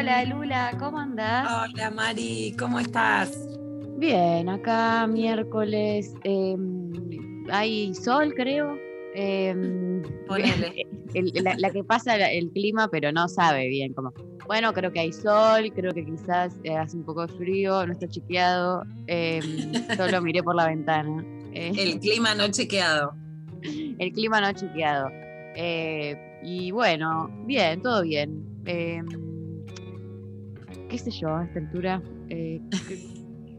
Hola Lula, ¿cómo andás? Hola Mari, ¿cómo estás? Bien, acá miércoles. eh, hay sol, creo. eh, Ponele. el- la, la que pasa el clima, pero no sabe bien cómo. Bueno, creo que hay sol, creo que quizás eh, hace un poco de frío, no está chequeado. eh, solo miré por la ventana. eh, El clima no chequeado. el clima no chequeado. Eh, y bueno, bien, todo bien. ¿Qué sé yo a esta altura? Eh, ¿qué,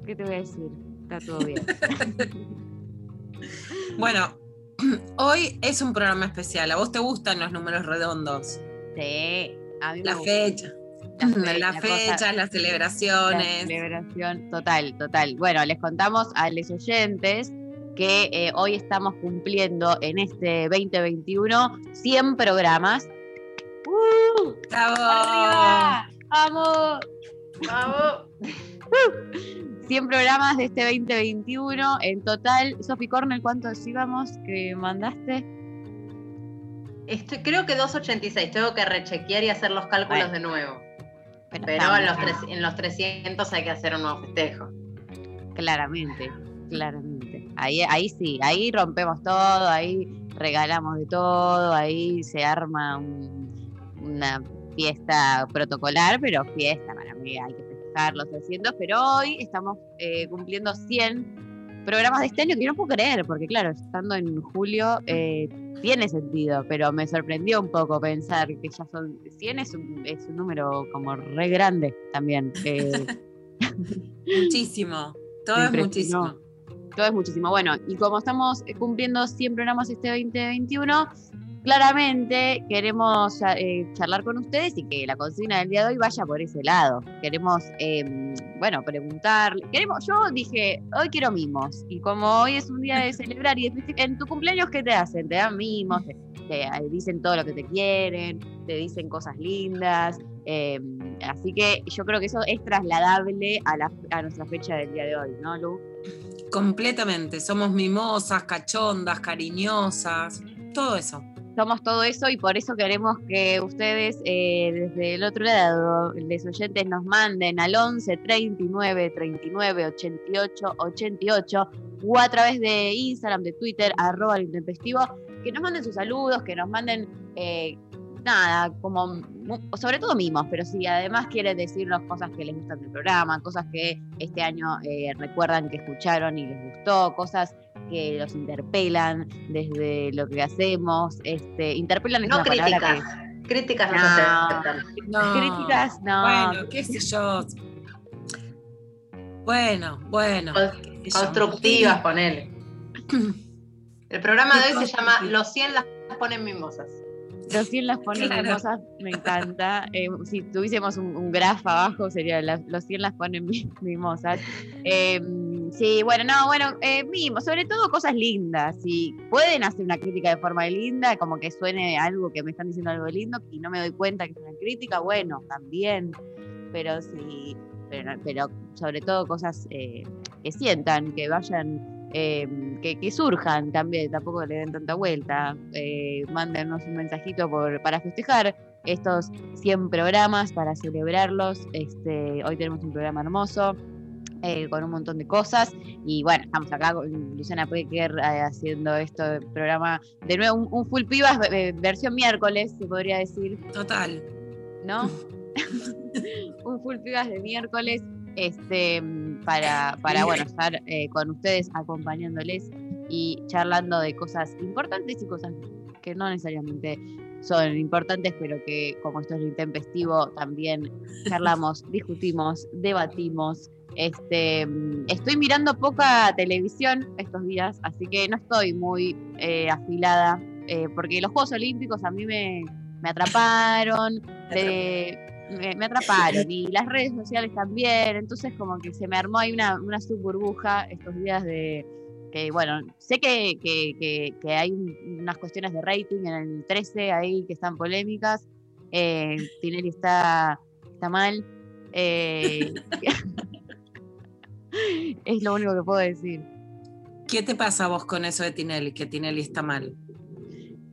qué te voy a decir? Está todo bien. Bueno, hoy es un programa especial. ¿A vos te gustan los números redondos? Sí, a mí me La gusta. fecha. La fe- Las la cosa- fechas, las La celebraciones. celebración, total, total. Bueno, les contamos a los oyentes que eh, hoy estamos cumpliendo en este 2021 100 programas. ¡Uh! ¡Bravo! ¡Arriba! ¡Vamos! 100 programas de este 2021 en total. Sofi Cornell, ¿cuántos íbamos que mandaste? Estoy, creo que 286, tengo que rechequear y hacer los cálculos Bueno. de nuevo. Pero en los, tres- en los 300 hay que hacer un nuevo festejo. Claramente, claramente. Ahí, ahí sí, ahí rompemos todo, ahí regalamos de todo, ahí se arma un- una fiesta protocolar, pero fiesta para mí, hay que festejar los 300, pero hoy estamos eh, cumpliendo 100 programas de este año que no puedo creer, porque claro, estando en julio eh, tiene sentido, pero me sorprendió un poco pensar que ya son 100 es un, es un número como re grande también. eh, Muchísimo. Todo es muchísimo. todo es muchísimo. Bueno, y como estamos cumpliendo 100 programas este 2021, claramente queremos eh, charlar con ustedes y que la consigna del día de hoy vaya por ese lado. Queremos, eh, bueno, preguntar. Queremos, yo dije, hoy quiero mimos. Y como hoy es un día de celebrar y en tu cumpleaños, ¿qué te hacen? Te dan mimos, te, te, eh, dicen todo lo que te quieren, te dicen cosas lindas. eh, así que yo creo que eso es trasladable a, la, a nuestra fecha del día de hoy, ¿no, Lu? Completamente. Somos mimosas, cachondas, cariñosas. Todo eso. Somos todo eso y por eso queremos que ustedes eh, desde el otro lado, los oyentes, nos manden al 11 39 39 88 88 o a través de Instagram, de Twitter, arroba el intempestivo, que nos manden sus saludos, que nos manden eh, nada, como sobre todo mimos, pero si además quieren decirnos cosas que les gustan del programa, cosas que este año eh, recuerdan que escucharon y les gustó, cosas que los interpelan desde lo que hacemos, este, interpelan es No una críticas. Críticas no, No. se aceptan. No. críticas, no, Bueno, qué sé yo. Bueno, bueno. Constructivas, ponele. El programa de hoy se llama. Los 100 las ponen mimosas. Los 100 las ponen Claro. mimosas, me encanta. Eh, si tuviésemos un, un abajo, sería las- los 100 las ponen mi- mimosas. Eh, sí, bueno, no, bueno, eh, mimos, sobre todo cosas lindas. Si pueden hacer una crítica de forma linda, como que suene algo que me están diciendo algo lindo y no me doy cuenta que es una crítica, bueno, también. Pero sí, pero, pero sobre todo cosas eh, que sientan, que vayan eh, que, que surjan también, tampoco le den tanta vuelta. Eh, mándenos un mensajito por, para festejar estos 100 programas, para celebrarlos. Este, hoy tenemos un programa hermoso. eh, con un montón de cosas y bueno, estamos acá con Luciana Pecker eh, haciendo esto programa de nuevo, un, un full pibas eh, versión miércoles, se podría decir, Total. ¿no? un full pibas de miércoles. Este, para, para bueno, estar eh, con ustedes acompañándoles y charlando de cosas importantes y cosas que no necesariamente son importantes, pero que como esto es intempestivo, también charlamos, discutimos, debatimos. Este, estoy mirando poca televisión estos días, así que no estoy muy eh, afilada, eh, porque los Juegos Olímpicos a mí me, me atraparon, de- me, me atraparon y las redes sociales también, entonces como que se me armó ahí una, una subburbuja estos días de que, bueno, sé que, que- que- que hay un- unas cuestiones de rating en el 13 ahí que están polémicas, eh, Tinelli está, está mal, eh, es lo único que puedo decir. ¿Qué te pasa a vos con eso de Tinelli? Que Tinelli está mal.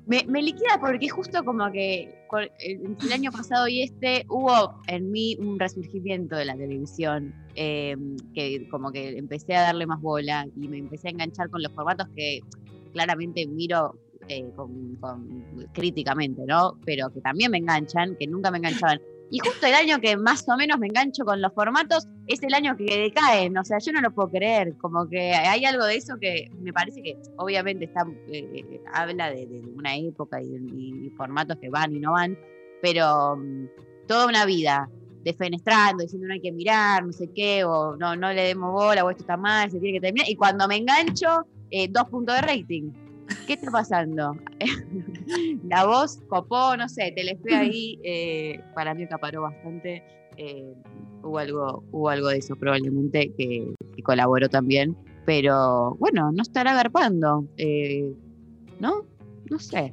Me, me liquida porque justo como que el, entre el año pasado y este hubo en mí un resurgimiento de la televisión, eh, que como que empecé a darle más bola y me empecé a enganchar con los formatos que claramente miro eh, con- críticamente, ¿no? Pero que también me enganchan, que nunca me enganchaban. Y justo el año que más o menos me engancho con los formatos es el año que decaen, o sea, yo no lo puedo creer, como que hay algo de eso que me parece que obviamente está, eh, habla de, una época y, formatos que van y no van, pero mm, toda una vida defenestrando, diciendo no hay que mirar, no sé qué, o no, no le demos bola, o esto está mal, se tiene que terminar, y cuando me engancho, eh, dos puntos de rating. ¿Qué está pasando? La voz copó, no sé, Telefe ahí, eh, para mí acaparó bastante. Hubo, algo, hubo algo de eso probablemente que, colaboró también. Pero bueno, no estará agarpando. eh, ¿No? No sé.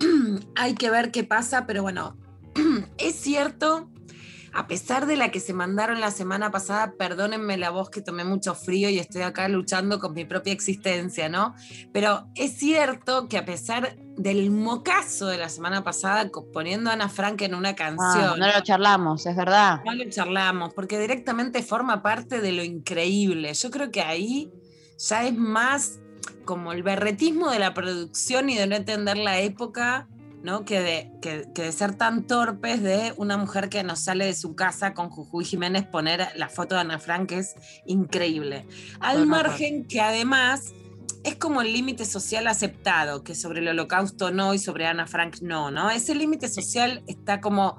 Hay que ver qué pasa, pero bueno, es cierto, a pesar de la que se mandaron la semana pasada, perdónenme la voz que tomé mucho frío y estoy acá luchando con mi propia existencia, ¿no? Pero es cierto que a pesar del mocazo de la semana pasada, poniendo a Ana Frank en una Ah, canción, no lo charlamos, es verdad. no lo charlamos, porque directamente forma parte de lo increíble. Yo creo que ahí ya es más como el berretismo de la producción y de no entender la época, ¿no? Que de, que, que de ser tan torpes de una mujer que nos sale de su casa con Jujuy Jiménez poner la foto de Ana Frank, es increíble. Al margen que además es como el límite social aceptado, que sobre el holocausto no y sobre Ana Frank no, ¿no? Ese límite social está como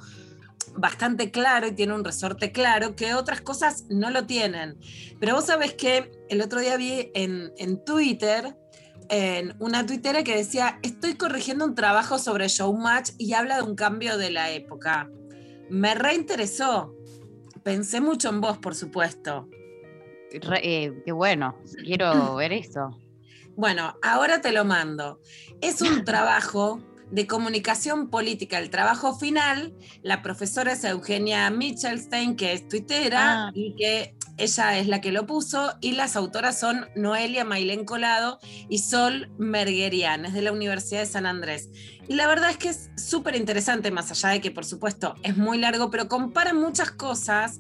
bastante claro y tiene un resorte claro que otras cosas no lo tienen. Pero vos sabés que el otro día vi en, en Twitter en una tuitera que decía, estoy corrigiendo un trabajo sobre Showmatch y habla de un cambio de la época. Me reinteresó. Pensé mucho en vos, por supuesto. Re- eh, qué bueno, quiero ver eso. Bueno, ahora te lo mando. Es un trabajo de comunicación política. El trabajo final, la profesora es Eugenia Michelstein, que es tuitera Ah. y que ella es la que lo puso, y las autoras son Noelia Mailén Colado y Sol Merguerian, es de la Universidad de San Andrés. Y la verdad es que es súper interesante, más allá de que, por supuesto, es muy largo, pero compara muchas cosas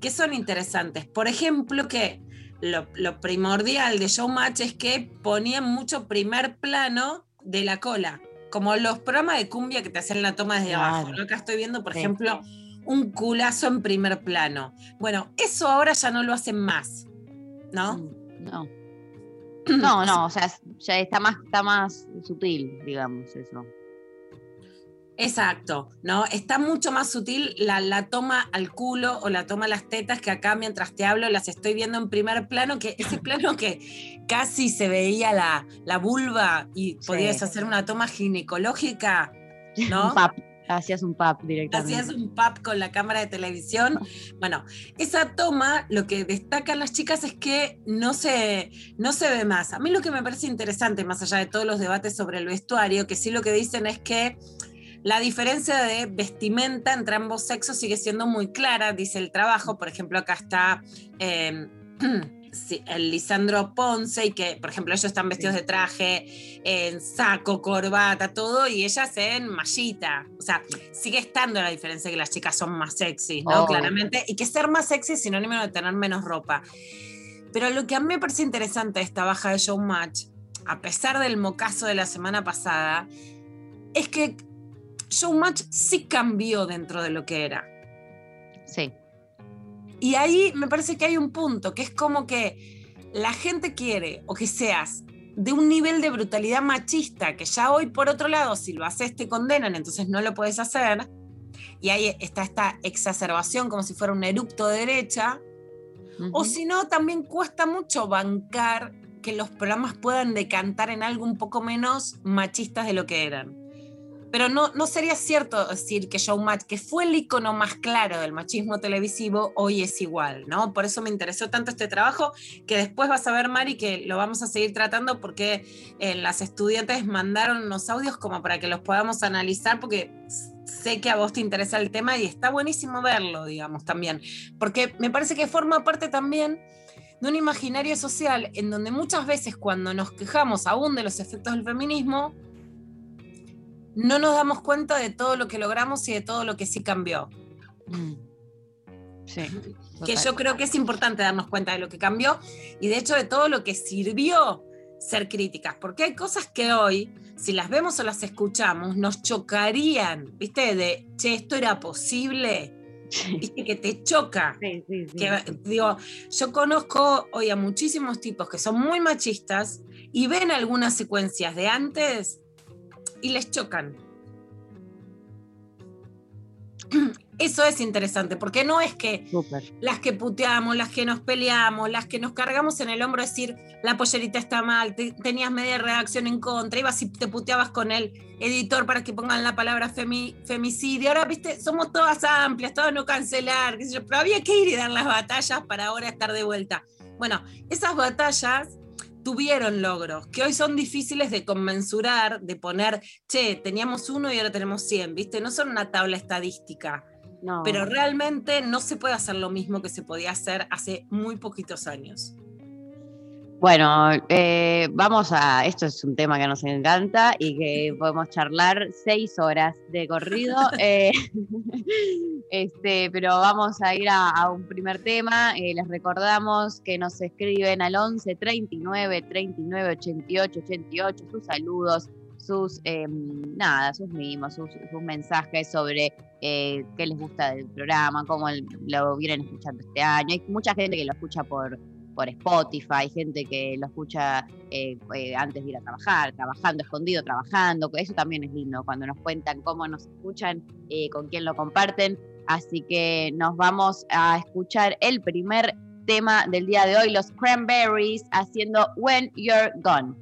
que son interesantes. Por ejemplo, que lo, lo primordial de Showmatch es que ponían mucho primer plano de la cola, como los programas de cumbia que te hacen la toma desde Claro. abajo. ¿no? Acá estoy viendo, por Sí. ejemplo, un culazo en primer plano. Bueno, eso ahora ya no lo hacen más, ¿no? Mm, No. No, no, o sea, ya está más, está más sutil, digamos, eso. Exacto, ¿no? Está mucho más sutil la, la toma al culo o la toma a las tetas que acá mientras te hablo las estoy viendo en primer plano, que ese plano que casi se veía la, la vulva y Sí. podías hacer una toma ginecológica, ¿no? Hacías un pap directamente. Hacías un pap con la cámara de televisión. Bueno, esa toma, lo que destacan las chicas es que no se, no se ve más. A mí lo que me parece interesante, más allá de todos los debates sobre el vestuario, que sí lo que dicen es que la diferencia de vestimenta entre ambos sexos sigue siendo muy clara, dice el trabajo. Por ejemplo, acá está eh, el Lisandro Ponce, y que, por ejemplo, ellos están vestidos de traje, en saco, corbata, todo, y ellas en mallita. O sea, sigue estando la diferencia que las chicas son más sexy, ¿no? Oh. Claramente. Y que ser más sexy es sinónimo de tener menos ropa. Pero lo que a mí me parece interesante de esta baja de Showmatch, a pesar del mocazo de la semana pasada, es que Showmatch sí cambió dentro de lo que era. Sí. Y ahí me parece que hay un punto, que es como que la gente quiere o que seas de un nivel de brutalidad machista que ya hoy por otro lado si lo haces te condenan, entonces no lo puedes hacer. Y ahí está esta exacerbación como si fuera un erupto de derecha. O si no, también cuesta mucho bancar que los programas puedan decantar en algo un poco menos machistas de lo que eran. Pero no, sería cierto decir que Showmatch, que fue el icono más claro del machismo televisivo, hoy es igual, ¿no? Por eso me interesó tanto este trabajo, que después vas a ver, Mari, que lo vamos a seguir tratando porque eh, las estudiantes mandaron unos audios como para que los podamos analizar, porque sé que a vos te interesa el tema y está buenísimo verlo, digamos, también. Porque me parece que forma parte también de un imaginario social en donde muchas veces cuando nos quejamos aún de los efectos del feminismo, no nos damos cuenta de todo lo que logramos y de todo lo que sí cambió. Mm. Sí. Que yo creo que es importante darnos cuenta de lo que cambió y de hecho de todo lo que sirvió ser críticas, porque hay cosas que hoy, si las vemos o las escuchamos, nos chocarían, ¿viste? De, che, esto era posible, Sí, ¿viste? Que te choca. sí, que, digo, yo conozco hoy a muchísimos tipos que son muy machistas y ven algunas secuencias de antes y les chocan. Eso es interesante, porque no es que las que puteamos, las que nos peleamos, las que nos cargamos en el hombro decir la pollerita está mal, te- tenías media redacción en contra, ibas y te puteabas con el editor para que pongan la palabra femi- femicidio. Ahora, viste, somos todas amplias, todas no cancelar, pero había que ir y dar las batallas para ahora estar de vuelta. Bueno, esas batallas tuvieron logros que hoy son difíciles de conmensurar, de poner, che, teníamos uno y ahora tenemos 100, ¿viste? No son una tabla estadística No. pero realmente no se puede hacer lo mismo que se podía hacer hace muy poquitos años. Bueno, eh, vamos a. Esto es un tema que nos encanta y que podemos charlar seis horas de corrido. eh, este, pero vamos a ir a, a un primer tema. eh, les recordamos que nos escriben al 11 39 39 88 88 sus saludos, sus eh, nada, sus mimos, sus, sus mensajes sobre eh, qué les gusta del programa, cómo el- lo vienen escuchando este año. Hay mucha gente que lo escucha por por Spotify, gente que lo escucha eh, eh, antes de ir a trabajar, trabajando, escondido, trabajando. Eso también es lindo cuando nos cuentan cómo nos escuchan, eh, con quién lo comparten. Así que nos vamos a escuchar el primer tema del día de hoy, los Cranberries haciendo When You're Gone.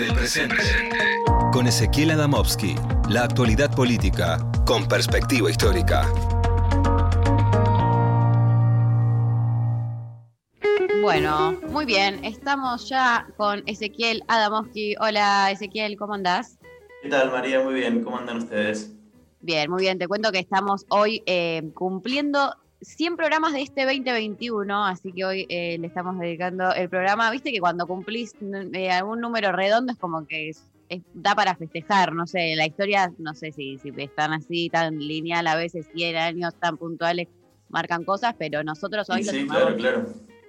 Del presente. Con Ezequiel Adamovsky, la actualidad política con perspectiva histórica. Bueno, muy bien. Estamos ya con Ezequiel Adamowski. Hola, Ezequiel, ¿cómo andás? ¿Qué tal, María? Muy bien. ¿Cómo andan ustedes? Bien, muy bien. Te cuento que estamos hoy eh, cumpliendo 100 programas de este 2021, así que hoy eh, le estamos dedicando el programa. Viste que cuando cumplís eh, algún número redondo es como que es- es- da para festejar, no sé, la historia, no sé si, si están así, tan lineal, a veces 100 años tan puntuales, marcan cosas, pero nosotros hoy lo sí, claro, claro.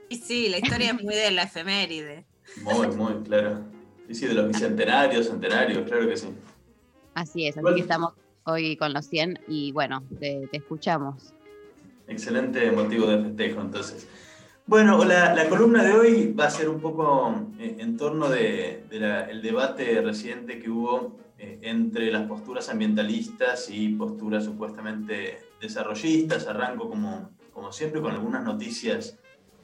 Y sí, la historia es muy de la efeméride. Muy, muy, claro. Sí, sí, de los bicentenarios, centenarios, claro que sí. Así es, así Bueno. que estamos hoy con los 100 y bueno, te, te escuchamos. Excelente motivo de festejo, entonces. Bueno, la, columna de hoy va a ser un poco eh, en torno del de, el debate reciente que hubo eh, entre las posturas ambientalistas y posturas supuestamente desarrollistas. Arranco, como, como siempre, con algunas noticias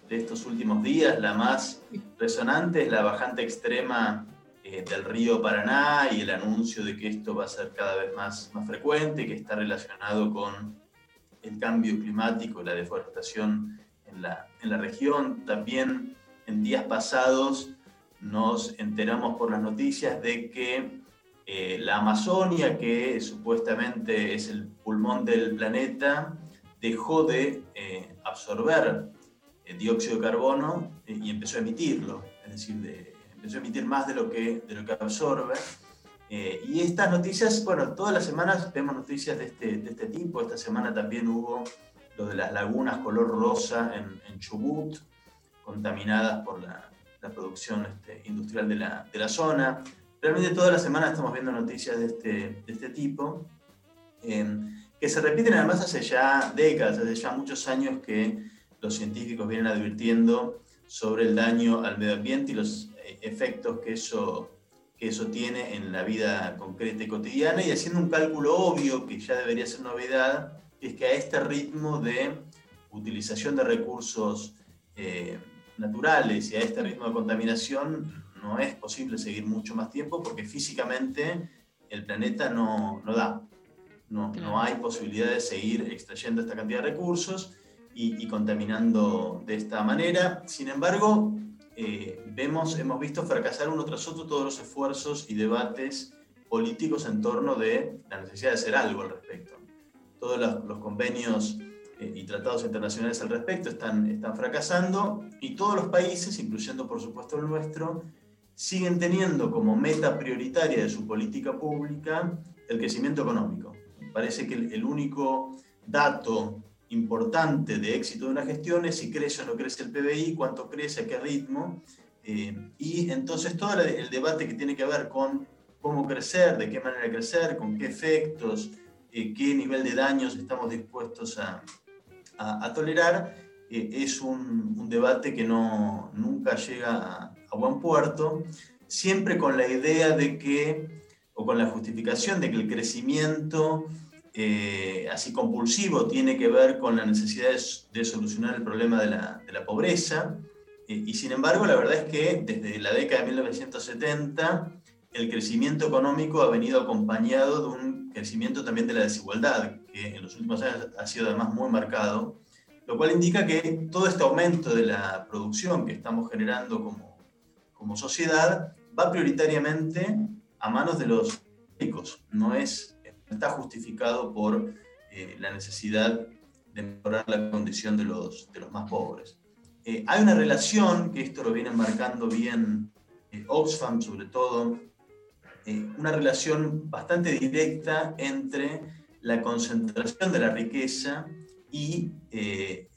de estos últimos días. La más resonante es la bajante extrema eh, del río Paraná y el anuncio de que esto va a ser cada vez más, más frecuente, que está relacionado con el cambio climático, la deforestación en la, en la región. También en días pasados nos enteramos por las noticias de que eh, la Amazonia, que supuestamente es el pulmón del planeta, dejó de eh, absorber eh, dióxido de carbono y empezó a emitirlo, es decir, de- empezó a emitir más de lo que, de lo que absorbe. Eh, y estas noticias, bueno, todas las semanas vemos noticias de este, de este tipo. Esta semana también hubo lo de las lagunas color rosa en, en Chubut, contaminadas por la, la producción este, industrial de la, de la zona. Realmente todas las semanas estamos viendo noticias de este, de este tipo, eh, que se repiten además hace ya décadas, hace ya muchos años que los científicos vienen advirtiendo sobre el daño al medio ambiente y los eh, efectos que eso que eso tiene en la vida concreta y cotidiana y haciendo un cálculo obvio que ya debería ser novedad, es que a este ritmo de utilización de recursos eh, naturales y a este ritmo de contaminación no es posible seguir mucho más tiempo porque físicamente el planeta no, no da. No, Claro. no hay posibilidad de seguir extrayendo esta cantidad de recursos y, y contaminando de esta manera. Sin embargo, eh, vemos, hemos visto fracasar uno tras otro todos los esfuerzos y debates políticos en torno de la necesidad de hacer algo al respecto. Todos los, los convenios eh, y tratados internacionales al respecto están, están fracasando y todos los países, incluyendo por supuesto el nuestro, siguen teniendo como meta prioritaria de su política pública el crecimiento económico. Parece que el, el único dato importante de éxito de una gestión es si crece o no crece el PBI, cuánto crece, a qué ritmo. eh, y entonces todo el, debate que tiene que ver con cómo crecer, de qué manera crecer, con qué efectos, eh, qué nivel de daños estamos dispuestos a, a- tolerar, eh, es un, debate que no, nunca llega a buen puerto, siempre con la idea de que, o con la justificación de que el crecimiento eh, así compulsivo tiene que ver con la necesidad de, de solucionar el problema de la, de la pobreza. Eh, y sin embargo, la verdad es que desde la década de 1970 el crecimiento económico ha venido acompañado de un crecimiento también de la desigualdad, que en los últimos años ha sido además muy marcado, lo cual indica que todo este aumento de la producción que estamos generando como, como sociedad va prioritariamente a manos de los ricos, no es está justificado por eh, la necesidad de mejorar la condición de los, de los más pobres. Eh, hay una relación, que esto lo viene marcando bien eh, Oxfam sobre todo, una relación bastante directa entre la concentración de la riqueza y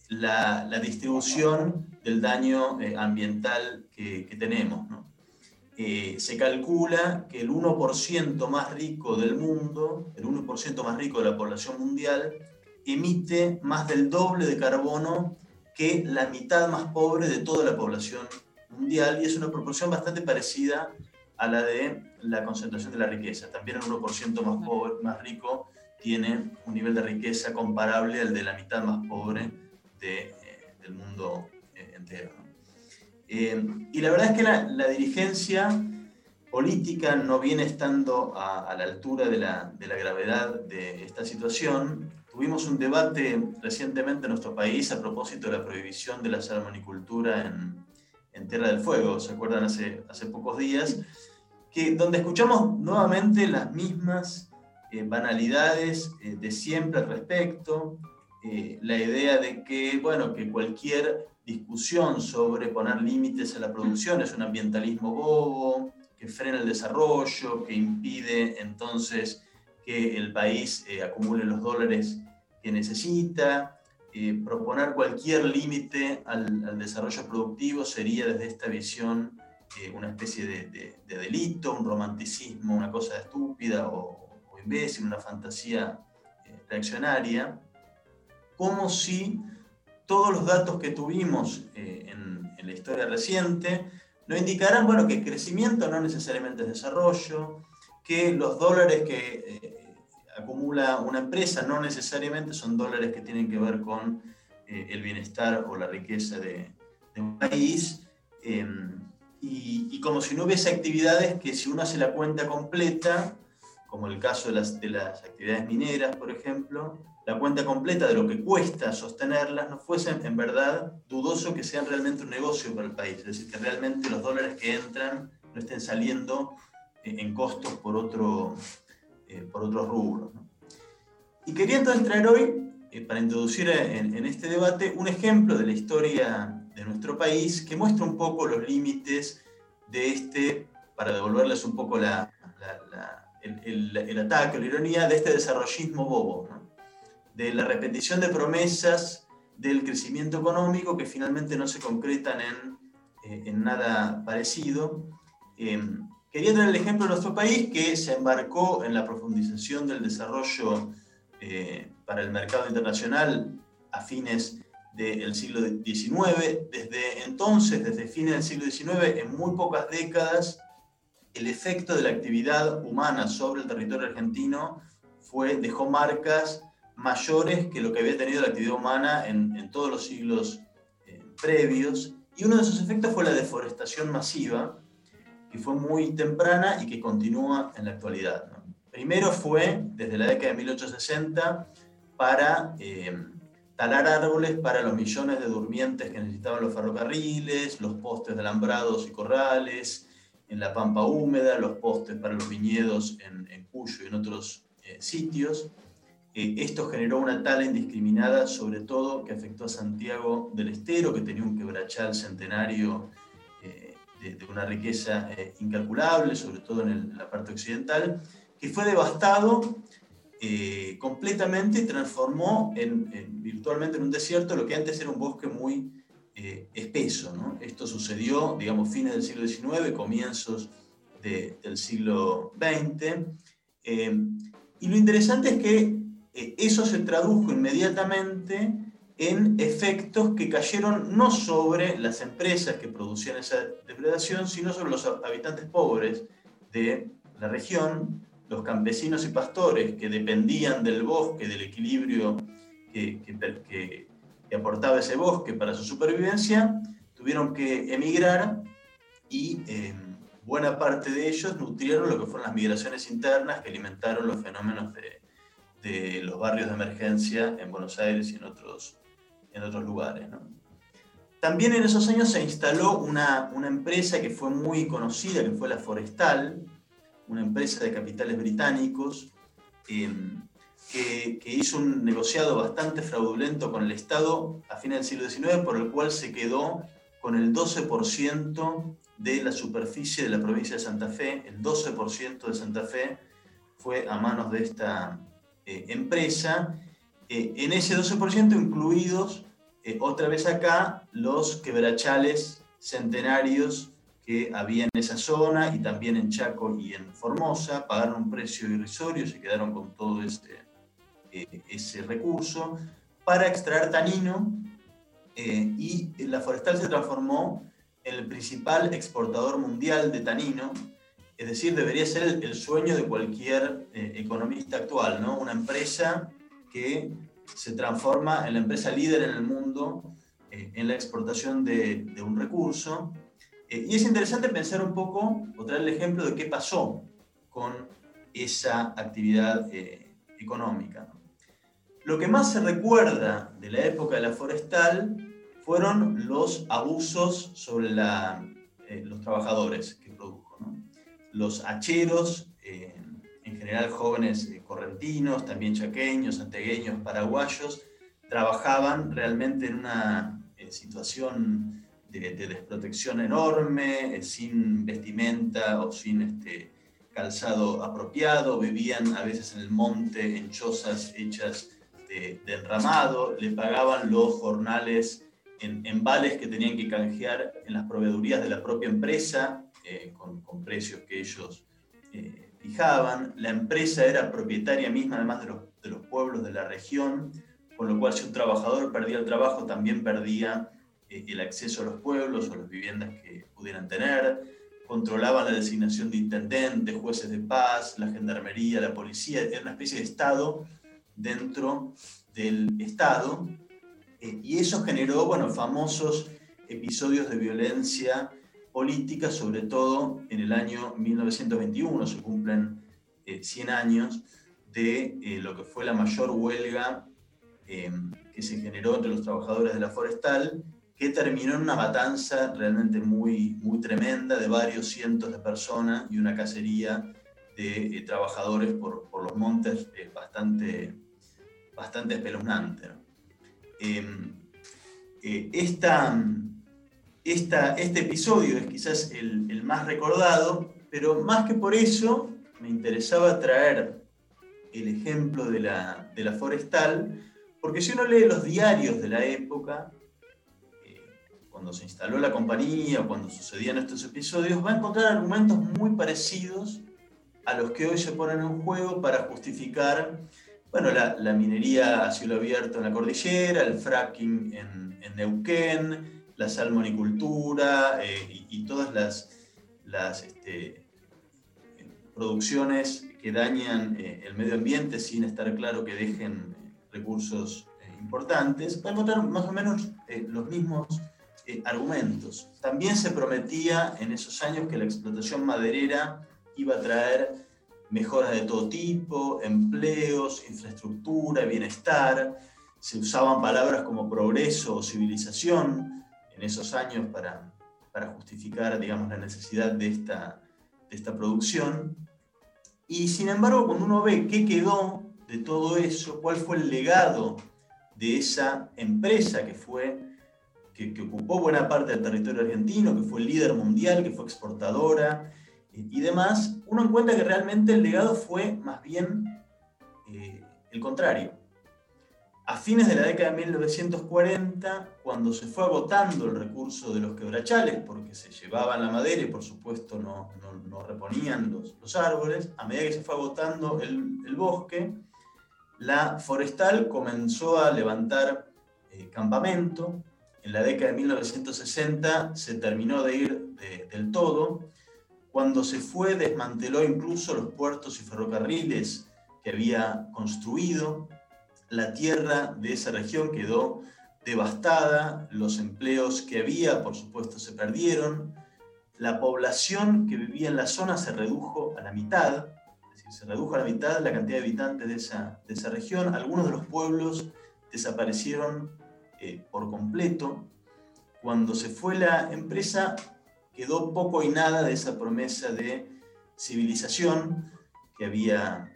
la, la, distribución del daño ambiental que, tenemos. Eh, se calcula que el 1% más rico del mundo, el 1% más rico de la población mundial, emite más del doble de carbono que la mitad más pobre de toda la población mundial y es una proporción bastante parecida a la de la concentración de la riqueza. También el 1% más, pobre, más rico tiene un nivel de riqueza comparable al de la mitad más pobre de, eh, del mundo eh, entero. Eh, y la verdad es que la, dirigencia política no viene estando a, la altura de la, de la gravedad de esta situación. Tuvimos un debate recientemente en nuestro país a propósito de la prohibición de la salmonicultura en, en Tierra del Fuego, ¿se acuerdan? Hace, hace pocos días, que, donde escuchamos nuevamente las mismas eh, banalidades eh, de siempre al respecto, la idea de que, bueno, que cualquier discusión sobre poner límites a la producción es un ambientalismo bobo, que frena el desarrollo, que impide entonces que el país eh, acumule los dólares que necesita. Eh, proponer cualquier límite al, desarrollo productivo sería desde esta visión eh, una especie de, de, de, delito, un romanticismo, una cosa estúpida o, o imbécil, una fantasía reaccionaria, como si todos los datos que tuvimos eh, en, la historia reciente nos indicarán bueno, que crecimiento no necesariamente es desarrollo, que los dólares que eh, acumula una empresa no necesariamente son dólares que tienen que ver con eh, el bienestar o la riqueza de, un país. Eh, y, como si no hubiese actividades que si uno hace la cuenta completa, como el caso de las actividades mineras, por ejemplo, la cuenta completa de lo que cuesta sostenerlas no fuese en verdad dudoso que sean realmente un negocio para el país, es decir, que realmente los dólares que entran no estén saliendo en costos por, otro, eh, por otros rubros. Y quería entonces traer hoy, eh, para introducir en, este debate, un ejemplo de la historia de nuestro país que muestra un poco los límites de este, para devolverles un poco la, el, el, el, ataque la ironía, de este desarrollismo bobo. De la repetición de promesas del crecimiento económico que finalmente no se concretan en, eh, en nada parecido. Eh, quería traer el ejemplo de nuestro país que se embarcó en la profundización del desarrollo eh, para el mercado internacional a fines del siglo XIX. Desde entonces, desde fines del siglo XIX, en muy pocas décadas, el efecto de la actividad humana sobre el territorio argentino fue, dejó marcas mayores que lo que había tenido la actividad humana en, todos los siglos eh, previos. Y uno de esos efectos fue la deforestación masiva, que fue muy temprana y que continúa en la actualidad. Primero fue desde la década de 1860 para eh, talar árboles para los millones de durmientes que necesitaban los ferrocarriles, los postes de alambrados y corrales, en la pampa húmeda, los postes para los viñedos en, en Cuyo y en otros eh, sitios. Eh, esto generó una tala indiscriminada, sobre todo que afectó a Santiago del Estero, que tenía un quebrachal centenario eh, de, una riqueza eh, incalculable, sobre todo en, la parte occidental, que fue devastado completamente y transformó en, en, virtualmente en un desierto lo que antes era un bosque muy espeso. Esto sucedió, digamos, fines del siglo XIX, comienzos de, del siglo XX. y lo interesante es que eh, eso se tradujo inmediatamente en efectos que cayeron no sobre las empresas que producían esa depredación, sino sobre los habitantes pobres de la región, los campesinos y pastores que dependían del bosque, del equilibrio que, que, aportaba ese bosque para su supervivencia, tuvieron que emigrar y eh, buena parte de ellos nutrieron lo que fueron las migraciones internas que alimentaron los fenómenos de, de los barrios de emergencia en Buenos Aires y en otros, en otros lugares. También en esos años se instaló una, una, empresa que fue muy conocida, que fue la Forestal, una empresa de capitales británicos, eh, que, que, hizo un negociado bastante fraudulento con el Estado a fines del siglo XIX, por el cual se quedó con el 12% de la superficie de la provincia de Santa Fe. El 12% de Santa Fe fue a manos de esta, eh, empresa, eh, en ese 12% incluidos eh, otra vez acá los quebrachales centenarios que había en esa zona y también en Chaco y en Formosa, pagaron un precio irrisorio, se quedaron con todo ese, ese recurso para extraer tanino y la forestal se transformó en el principal exportador mundial de tanino, es decir, debería ser el, sueño de cualquier eh, economista actual, ¿no? Una empresa que se transforma en la empresa líder en el mundo eh, en la exportación de, un recurso. Eh, y es interesante pensar un poco o traer el ejemplo de qué pasó con esa actividad económica. Lo que más se recuerda de la época de la forestal fueron los abusos sobre los trabajadores. Los hacheros, eh, en general jóvenes eh, correntinos, también chaqueños, santegueños, paraguayos, trabajaban realmente en una eh, situación de, de desprotección enorme, sin vestimenta o sin este, calzado apropiado, vivían a veces en el monte, en chozas hechas de, de enramado, le pagaban los jornales en, en vales que tenían que canjear en las proveedurías de la propia empresa, eh, con, precios que ellos eh, fijaban. La empresa era propietaria misma, además de los, de los pueblos de la región, con lo cual si un trabajador perdía el trabajo, también perdía eh, el acceso a los pueblos o las viviendas que pudieran tener. Controlaban la designación de intendentes, jueces de paz, la gendarmería, la policía. Era una especie de Estado dentro del Estado. Eh, y eso generó, bueno, famosos episodios de violencia política, sobre todo en el año 1921, se cumplen eh, 100 años de eh, lo que fue la mayor huelga eh, que se generó entre los trabajadores de la forestal, que terminó en una matanza realmente muy, muy tremenda de varios cientos de personas y una cacería de eh, trabajadores por, por, los montes eh, bastante, bastante espeluznante. ¿no? esta este episodio es quizás el, más recordado, pero más que por eso me interesaba traer el ejemplo de la, forestal, porque si uno lee los diarios de la época, eh, cuando se instaló la compañía cuando sucedían estos episodios, va a encontrar argumentos muy parecidos a los que hoy se ponen en juego para justificar bueno, la, la minería a cielo abierto en la cordillera, el fracking en, en Neuquén, la salmonicultura eh, y, todas las, las este, producciones que dañan eh, el medio ambiente sin estar claro que dejen eh, recursos importantes, va a encontrar más o menos los mismos argumentos. También se prometía en esos años que la explotación maderera iba a traer mejoras de todo tipo, empleos, infraestructura, bienestar. Se usaban palabras como progreso o civilización en esos años para, para justificar, digamos, la necesidad de esta, de esta producción. Y sin embargo, cuando uno ve qué quedó de todo eso, cuál fue el legado de esa empresa que fue que, que, ocupó buena parte del territorio argentino, que fue líder mundial, que fue exportadora y demás, uno encuentra que realmente el legado fue más bien eh, el contrario a fines de la década de 1940, cuando se fue agotando el recurso de los quebrachales, porque se llevaban la madera y por supuesto no, no, reponían los, los, árboles, a medida que se fue agotando el, el bosque, la forestal comenzó a levantar eh, campamento. En la década de 1960 se terminó de ir de, del todo. Cuando se fue, desmanteló incluso los puertos y ferrocarriles que había construido la tierra de esa región quedó devastada, los empleos que había, por supuesto, se perdieron, la población que vivía en la zona se redujo a la mitad, es decir, se redujo a la mitad la cantidad de habitantes de esa, de esa región, algunos de los pueblos desaparecieron eh, por completo. Cuando se fue la empresa, quedó poco y nada de esa promesa de civilización que había,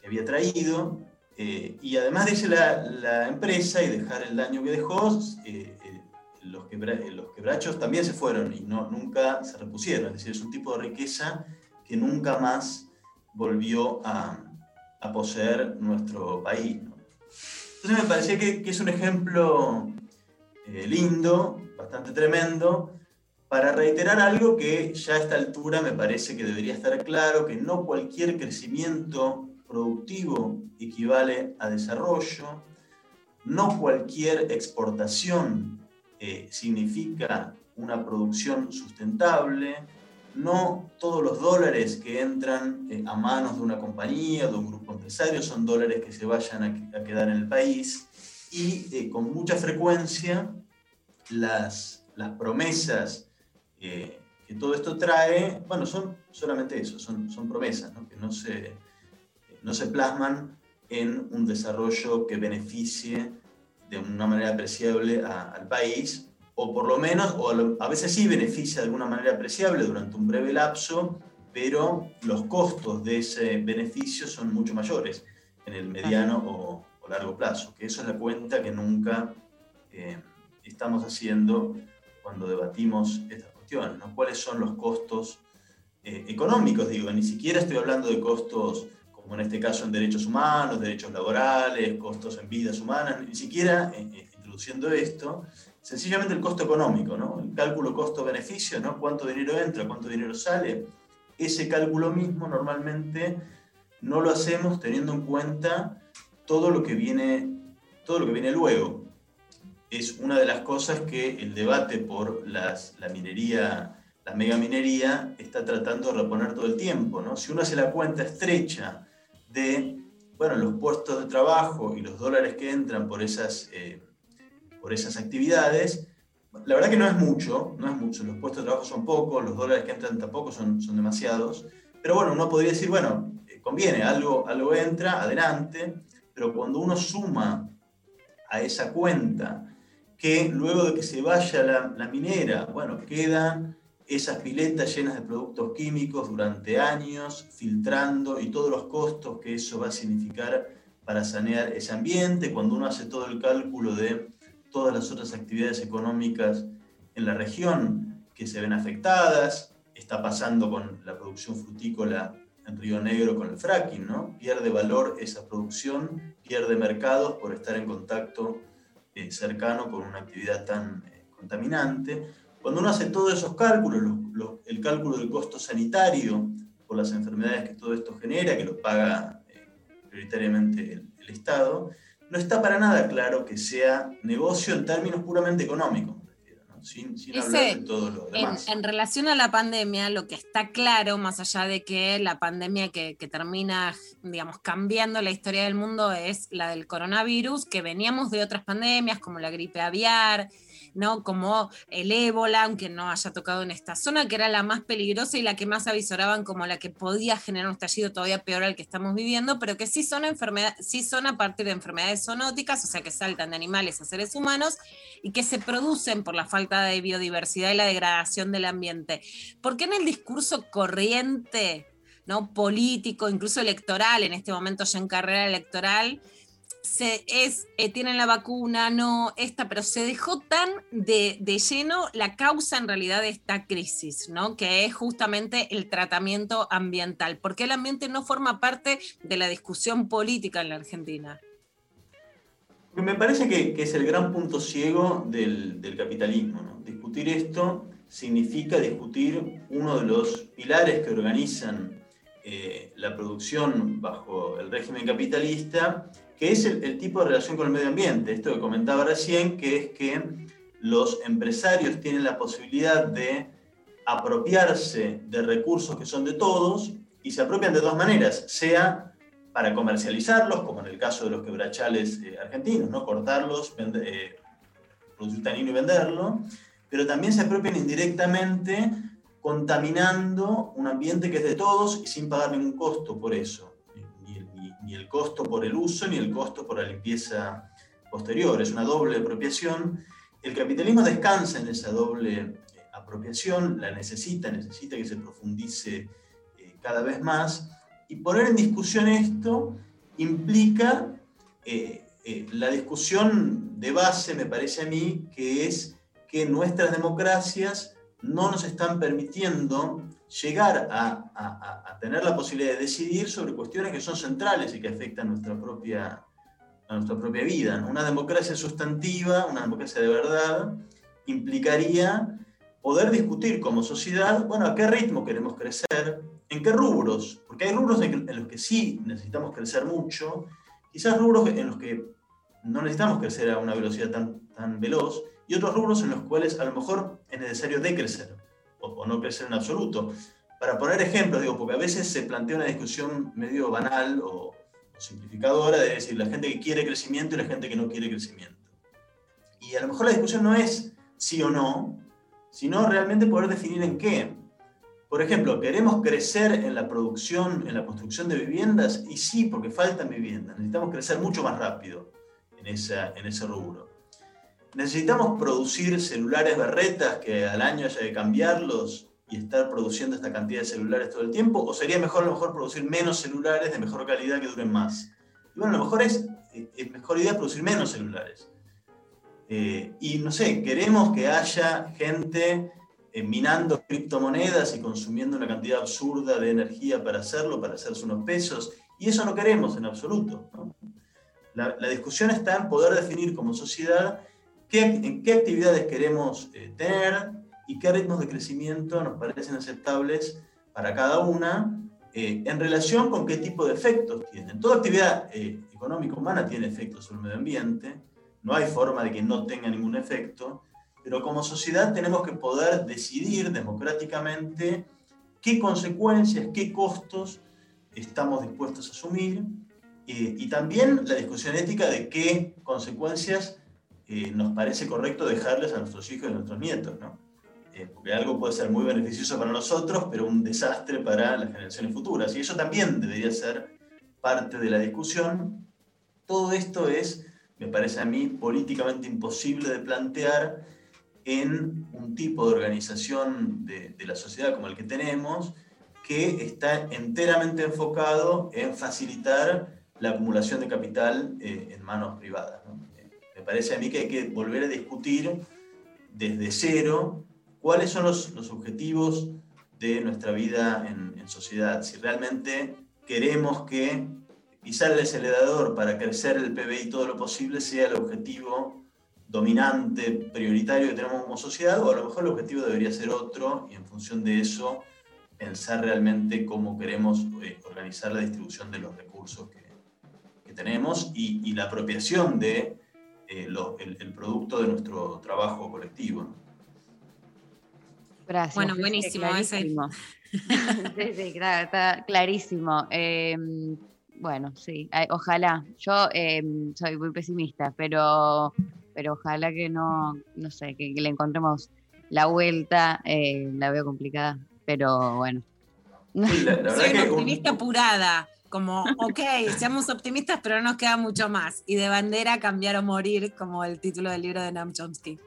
que había traído, eh, y además de irse la, la, empresa y dejar el daño que dejó, eh, eh, los, los, quebrachos también se fueron y no, nunca se repusieron. Es decir, es un tipo de riqueza que nunca más volvió a, a poseer nuestro país. Entonces me parecía que es un ejemplo lindo, bastante tremendo, para reiterar algo que ya a esta altura me parece que debería estar claro, que no cualquier crecimiento productivo equivale a desarrollo, no cualquier exportación eh, significa una producción sustentable, no todos los dólares que entran eh, a manos de una compañía, de un grupo empresario, son dólares que se vayan a, quedar en el país. Y eh, con mucha frecuencia las, promesas que todo esto trae, bueno, son solamente eso, son, promesas, que no se, no se plasman en un desarrollo que beneficie de una manera apreciable a- al país, o por lo menos, o a, lo- a veces sí beneficia de alguna manera apreciable durante un breve lapso, pero los costos de ese beneficio son mucho mayores en el mediano o, o largo plazo, que eso es la cuenta que nunca eh, estamos haciendo cuando debatimos estas cuestiones, ¿no? ¿Cuáles son los costos eh, económicos? Digo, ni siquiera estoy hablando de costos como en este caso en derechos humanos, derechos laborales, costos en vidas humanas, ni siquiera eh, eh, introduciendo esto, sencillamente el costo económico, ¿no? El cálculo costo-beneficio, ¿no? Cuánto dinero entra, cuánto dinero sale. Ese cálculo mismo normalmente no lo hacemos teniendo en cuenta todo lo que viene, todo lo que viene luego. Es una de las cosas que el debate por las, la minería, la megaminería, está tratando de reponer todo el tiempo. ¿no? Si uno hace la cuenta estrecha de bueno, los puestos de trabajo y los dólares que entran por esas, eh, por esas actividades, la verdad que no es mucho, no es mucho. Los puestos de trabajo son pocos, los dólares que entran tampoco son, son demasiados. Pero bueno, uno podría decir, bueno, eh, conviene, algo, algo entra, adelante, pero cuando uno suma a esa cuenta que luego de que se vaya la, la minera, bueno, quedan esas piletas llenas de productos químicos durante años, filtrando y todos los costos que eso va a significar para sanear ese ambiente, cuando uno hace todo el cálculo de todas las otras actividades económicas en la región que se ven afectadas, está pasando con la producción frutícola en Río Negro con el fracking, ¿no? Pierde valor esa producción, pierde mercados por estar en contacto eh, cercano con una actividad tan eh, contaminante. Cuando uno hace todos esos cálculos, los- los- el cálculo del costo sanitario por las enfermedades que todo esto genera, que lo paga eh, prioritariamente el, el Estado, no está para nada claro que sea negocio en términos puramente económicos, sin, sin Ese- hablar de todo lo En, demás. en relación a la pandemia, lo que está claro, más allá de que la pandemia que, que termina, digamos, cambiando la historia del mundo es la del coronavirus, que veníamos de otras pandemias como la gripe aviar, ¿no? Como el ébola, aunque no haya tocado en esta zona, que era la más peligrosa y la que más avisoraban como la que podía generar un estallido todavía peor al que estamos viviendo, pero que sí son, sí son a partir de enfermedades zoonóticas, o sea que saltan de animales a seres humanos y que se producen por la falta de biodiversidad y la degradación del ambiente. ¿Por qué en el discurso corriente, ¿no? político, incluso electoral, en este momento ya en carrera electoral, se eh, tienen la vacuna, no, esta, pero se dejó tan de, de lleno la causa en realidad de esta crisis, ¿no? Que es justamente el tratamiento ambiental. ¿Por qué el ambiente no forma parte de la discusión política en la Argentina? Me parece que, es el gran punto ciego del, capitalismo. Discutir esto significa discutir uno de los pilares que organizan eh, la producción bajo el régimen capitalista, que es el, tipo de relación con el medio ambiente. Esto que comentaba recién, que es que los empresarios tienen la posibilidad de apropiarse de recursos que son de todos y se apropian de dos maneras, sea para comercializarlos, como en el caso de los quebrachales eh, argentinos, ¿no? cortarlos, vende- eh, producir tanino y venderlo, pero también se apropian indirectamente contaminando un ambiente que es de todos y sin pagar ningún costo por eso, ni, el costo por el uso ni el costo por la limpieza posterior, es una doble apropiación. El capitalismo descansa en esa doble eh, apropiación, la necesita, necesita que se profundice eh, cada vez más, y poner en discusión esto implica eh, la discusión de base, me parece a mí, que es que nuestras democracias no nos están permitiendo llegar a, a- a- tener la posibilidad de decidir sobre cuestiones que son centrales y que afectan nuestra propia, a nuestra propia vida. ¿no? Una democracia sustantiva, una democracia de verdad, implicaría poder discutir como sociedad, bueno, a qué ritmo queremos crecer, en qué rubros, porque hay rubros en los que sí necesitamos crecer mucho, quizás rubros en los que no necesitamos crecer a una velocidad tan, tan veloz, y otros rubros en los cuales a lo mejor es necesario decrecer, o, no crecer en absoluto. Para poner ejemplos, digo, porque a veces se plantea una discusión medio banal o, o simplificadora de decir la gente que quiere crecimiento y la gente que no quiere crecimiento. Y a lo mejor la discusión no es sí o no, sino realmente poder definir en qué. Por ejemplo, ¿queremos crecer en la producción, en la construcción de viviendas? Y sí, porque faltan viviendas. Necesitamos crecer mucho más rápido en, esa, en ese rubro. ¿Necesitamos producir celulares berretas que al año haya que cambiarlos y estar produciendo esta cantidad de celulares todo el tiempo? ¿O sería mejor a lo mejor producir menos celulares de mejor calidad que duren más? Y bueno, a lo mejor es, es mejor idea producir menos celulares. Eh, y no sé, queremos que haya gente eh, minando criptomonedas y consumiendo una cantidad absurda de energía para hacerlo, para hacerse unos pesos. Y eso no queremos en absoluto. ¿no? La, la, discusión está en poder definir como sociedad qué, en qué actividades queremos eh, tener y qué ritmos de crecimiento nos parecen aceptables para cada una eh, en relación con qué tipo de efectos tienen. Toda actividad eh, económica humana tiene efectos sobre el medio ambiente, no hay forma de que no tenga ningún efecto, pero como sociedad tenemos que poder decidir democráticamente qué consecuencias, qué costos estamos dispuestos a asumir y también la discusión ética de qué consecuencias eh, nos parece correcto dejarles a nuestros hijos y a nuestros nietos, ¿no? Eh, porque algo puede ser muy beneficioso para nosotros, pero un desastre para las generaciones futuras. Y eso también debería ser parte de la discusión. Todo esto es, me parece a mí, políticamente imposible de plantear en un tipo de organización de, la sociedad como el que tenemos, que está enteramente enfocado en facilitar la acumulación de capital eh, en manos privadas. ¿no? Parece a mí que hay que volver a discutir desde cero cuáles son los, los objetivos de nuestra vida en, en, sociedad. Si realmente queremos que pisar el acelerador para crecer el PBI todo lo posible sea el objetivo dominante, prioritario que tenemos como sociedad, o a lo mejor el objetivo debería ser otro y en función de eso pensar realmente cómo queremos eh, organizar la distribución de los recursos que, que tenemos y, y, la apropiación de eh, lo, el, el, producto de nuestro trabajo colectivo. ¿no? Gracias. Bueno, buenísimo. Clarísimo. sí, sí, claro, está clarísimo. Eh, bueno, sí, ojalá. Yo eh, soy muy pesimista, pero, pero ojalá que no, no sé, que, que le encontremos la vuelta. Eh, la veo complicada, pero bueno. Sí, la, la soy una optimista un... apurada como, ok, seamos optimistas, pero no nos queda mucho más. Y de bandera cambiar o morir, como el título del libro de Noam Chomsky.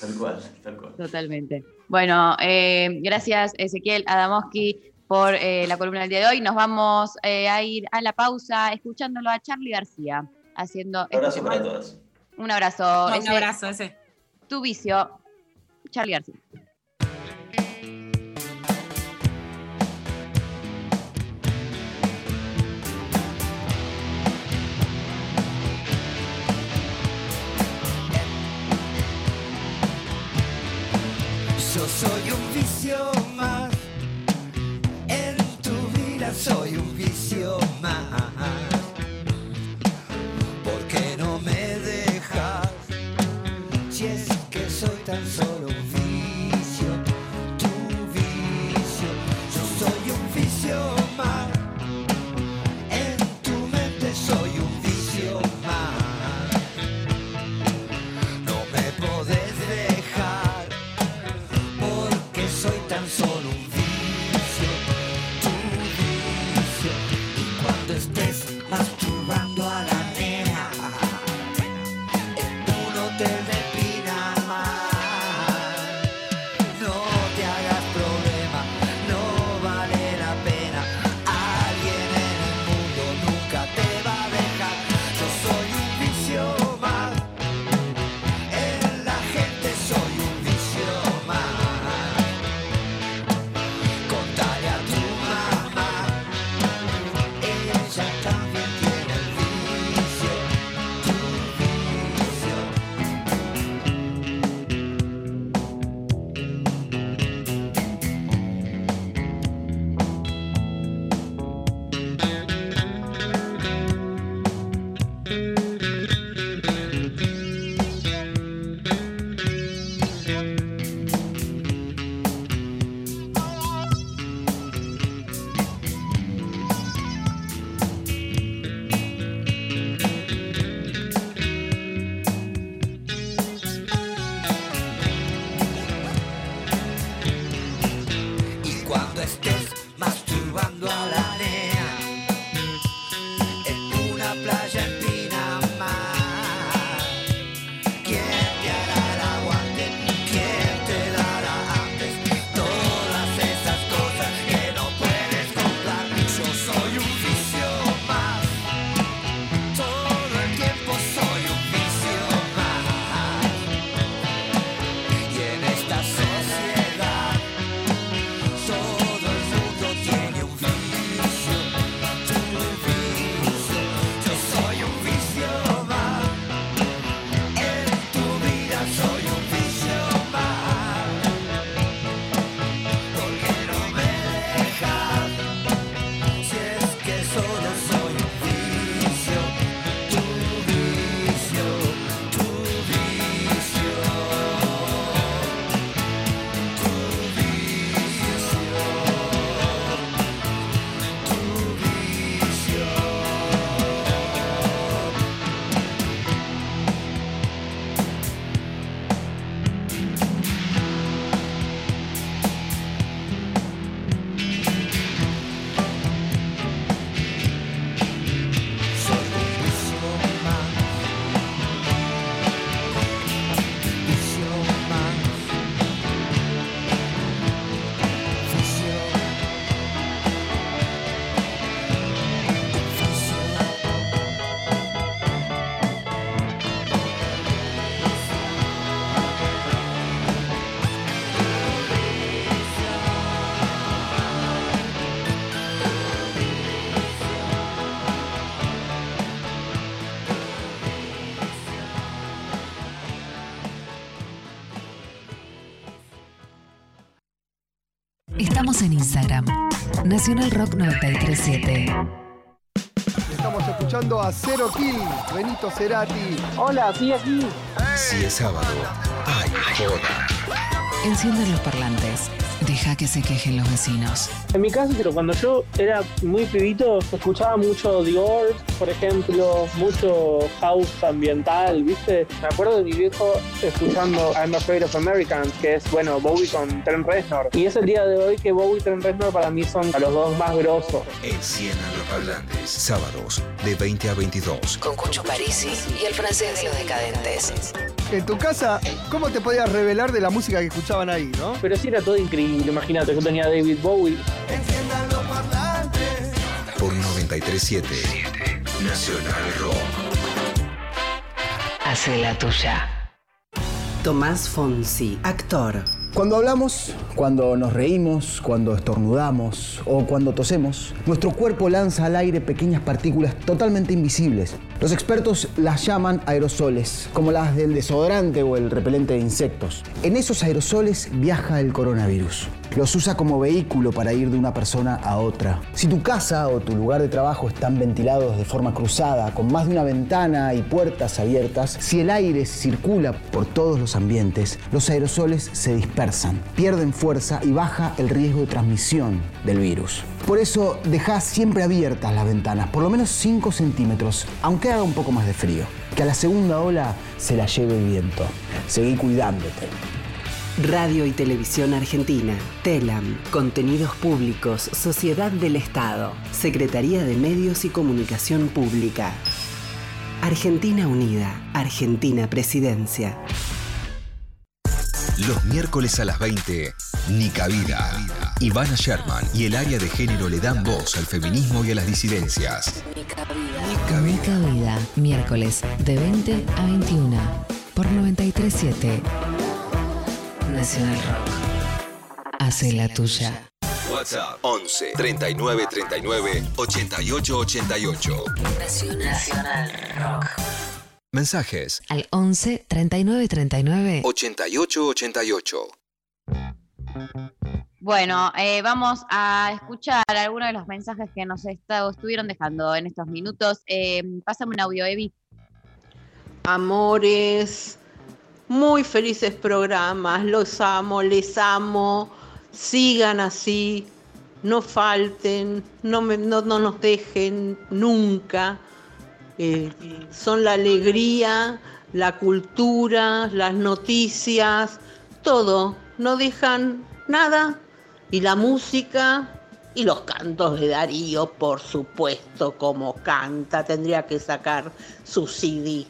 Tal cual, tal cual. Totalmente. Bueno, eh, gracias Ezequiel Adamowski por eh, la columna del día de hoy. Nos vamos eh, a ir a la pausa escuchándolo a Charlie García haciendo. Un abrazo este para todos. Un abrazo. No, ese, un abrazo ese. Tu vicio, Charlie García. Soy un vicio más, en tu vida soy un vicio más. ¿Por qué no me dejas? Si es que soy tan solo Nacional Rock 937. Estamos escuchando a Cero Kill, Benito Cerati. Hola, sí, aquí. Si es sábado, hay joda. Encienden los parlantes. Deja que se quejen los vecinos. En mi caso, pero cuando yo era muy pibito, escuchaba mucho The Doors, por ejemplo, mucho house ambiental, ¿viste? Me acuerdo de mi viejo escuchando I'm Afraid of Americans, que es, bueno, Bowie con Trent Reznor. Y es el día de hoy que Bowie y Trent Reznor para mí son los dos más grosos. Enciendan los parlantes. Sábados, de 20 a 22. Con Cucho Parisi y el francés de los decadentes. En tu casa, ¿cómo te podías revelar de la música que escuchaban ahí, no? Pero sí era todo increíble, imagínate, yo tenía David Bowie. Por 937 Nacional Rock. Hace la tuya. Tomás Fonsi, actor. Cuando hablamos, cuando nos reímos, cuando estornudamos o cuando tosemos, nuestro cuerpo lanza al aire pequeñas partículas totalmente invisibles. Los expertos las llaman aerosoles, como las del desodorante o el repelente de insectos. En esos aerosoles viaja el coronavirus. Los usa como vehículo para ir de una persona a otra. Si tu casa o tu lugar de trabajo están ventilados de forma cruzada, con más de una ventana y puertas abiertas, si el aire circula por todos los ambientes, los aerosoles se dispersan, pierden fuerza y baja el riesgo de transmisión del virus. Por eso deja siempre abiertas las ventanas, por lo menos 5 centímetros, aunque haga un poco más de frío. Que a la segunda ola se la lleve el viento. Seguí cuidándote. Radio y Televisión Argentina, TELAM, Contenidos Públicos, Sociedad del Estado, Secretaría de Medios y Comunicación Pública. Argentina Unida, Argentina Presidencia. Los miércoles a las 20, Nica Vida. Ivana Sherman y el área de género le dan voz al feminismo y a las disidencias. Nica Vida. Miércoles de 20 a 21. Por 937. Nacional Rock. Hace la tuya. WhatsApp 11 39 39 88 88. Nacional Rock. Mensajes Al 11 39 39 88 88. Bueno, eh, vamos a escuchar algunos de los mensajes que nos está- estuvieron dejando en estos minutos. Eh, pásame un audio, Evi. Amores, muy felices programas, los amo, les amo, sigan así, no falten, no, no, no nos dejen nunca. Eh, son la alegría, la cultura, las noticias, todo, no dejan nada. Y la música y los cantos de Darío, por supuesto, como canta, tendría que sacar su CD.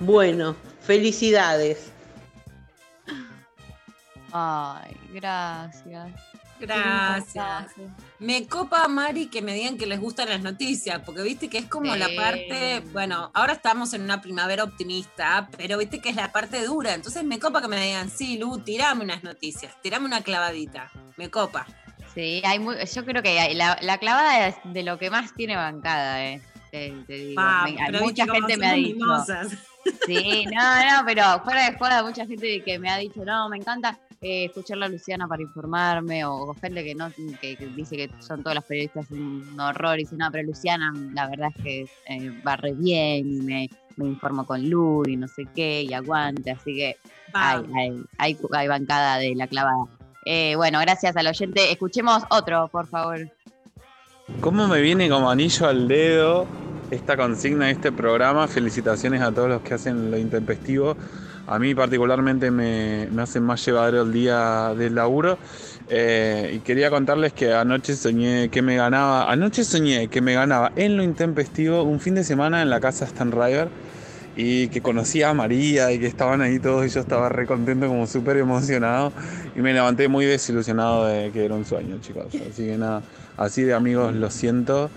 Bueno, felicidades. Ay, gracias. Gracias. Me copa, Mari, que me digan que les gustan las noticias, porque viste que es como la parte, bueno, ahora estamos en una primavera optimista, pero viste que es la parte dura, entonces me copa que me digan, sí, Lu, tirame unas noticias, tirame una clavadita, me copa. Sí, hay muy- yo creo que hay- la, la clavada es de lo que más tiene bancada, eh. Te, te digo. Me- pero mucha gente me ha dicho. mimosas. Sí, no, no, pero fuera de joda, mucha gente que me ha dicho, no, me encanta eh, escucharla a Luciana para informarme, o gente que no, que, que dice que son todos los periodistas un horror, y dice, no, pero Luciana, la verdad es que eh, va re bien, y me, me informo con Lu, y no sé qué, y aguante, así que hay, hay, hay bancada de la clavada. Eh, bueno, gracias al oyente. Escuchemos otro, por favor. ¿Cómo me viene como anillo al dedo esta consigna de este programa? Felicitaciones a todos los que hacen lo intempestivo. A mí particularmente me, me hace más llevadero el día del laburo. Eh, y quería contarles que anoche soñé que me ganaba, anoche soñé que me ganaba en lo intempestivo un fin de semana en la casa Stan River y que conocía a María y que estaban ahí todos y yo estaba re contento, como súper emocionado y me levanté muy desilusionado de que era un sueño, chicos. Así que nada, así de amigos los siento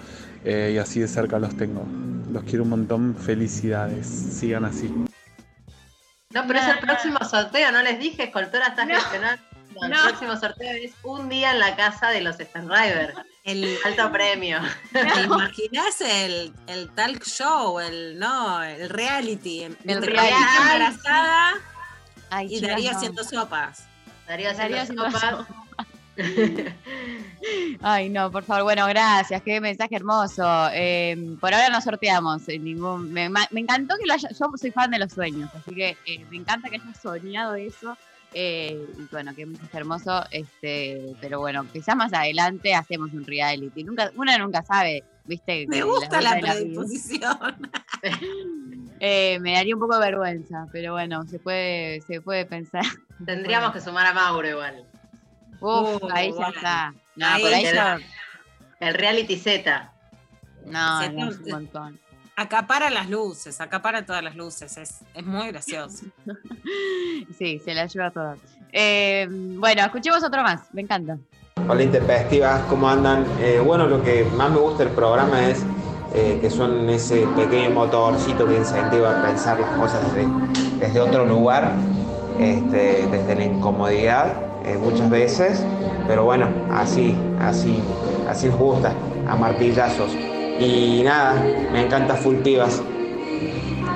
eh, y así de cerca los tengo. Los quiero un montón, felicidades, sigan así. No, pero es el próximo sorteo, no les dije, Escoltora está gestionando. El no. próximo sorteo es un día en la casa de los Stan River. El alto premio. ¿Te imaginas el, el talk show, el no, el reality? El reality. Embarazada Ay, y Darío no. haciendo sopas. Darío haciendo sopas. Ay, no, por favor. Bueno, gracias. Qué mensaje hermoso. Eh, por ahora no sorteamos en ningún. Me, me encantó que lo haya. Yo soy fan de los sueños, así que eh, me encanta que hayas soñado eso. Eh, y bueno, qué mensaje hermoso. Este, pero bueno, quizás más adelante hacemos un reality. Nunca, una nunca sabe, viste. Me que gusta la predisposición. Eh, me daría un poco de vergüenza, pero bueno, se puede, se puede pensar. Tendríamos que sumar a Mauro igual. Uf, Uh, ahí ya está. No, Ahí por ahí ya. El reality Z. No, es un montón. Acapara las luces, acapara todas las luces. Es, es muy gracioso. Sí, se la lleva toda. Eh, bueno, escuchemos otro más, me encanta. Hola Intempestivas, ¿cómo andan? Eh, bueno, lo que más me gusta del programa es eh, que son ese pequeño motorcito que incentiva a pensar las cosas desde, desde otro lugar, este, desde la incomodidad eh, muchas veces, pero bueno, así, así, así nos gusta, a martillazos. Y nada, me encanta Full Pibas.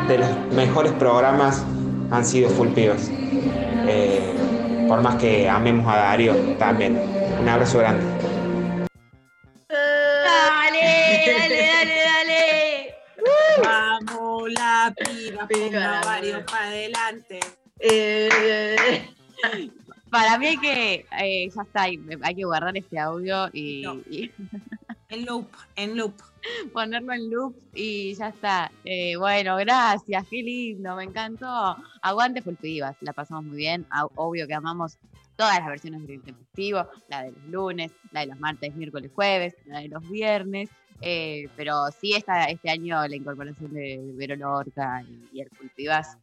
De los mejores programas han sido Full Pibas. Eh, por más que amemos a Darío también. Un abrazo grande. Dale, dale, dale, dale. Vamos, la piba, piba. para adelante. Eh, Para mí hay que, eh, ya está, hay, hay que guardar este audio y, No. y En loop, en loop. ponerlo en loop y ya está. Eh, bueno, gracias, qué lindo, me encantó. Aguante Fulpivas, la pasamos muy bien. Obvio que amamos todas las versiones del Intempestivo, la de los lunes, la de los martes, miércoles, jueves, la de los viernes. eh, pero sí, esta, este año la incorporación de Vero Lorca y, y el Fulpivas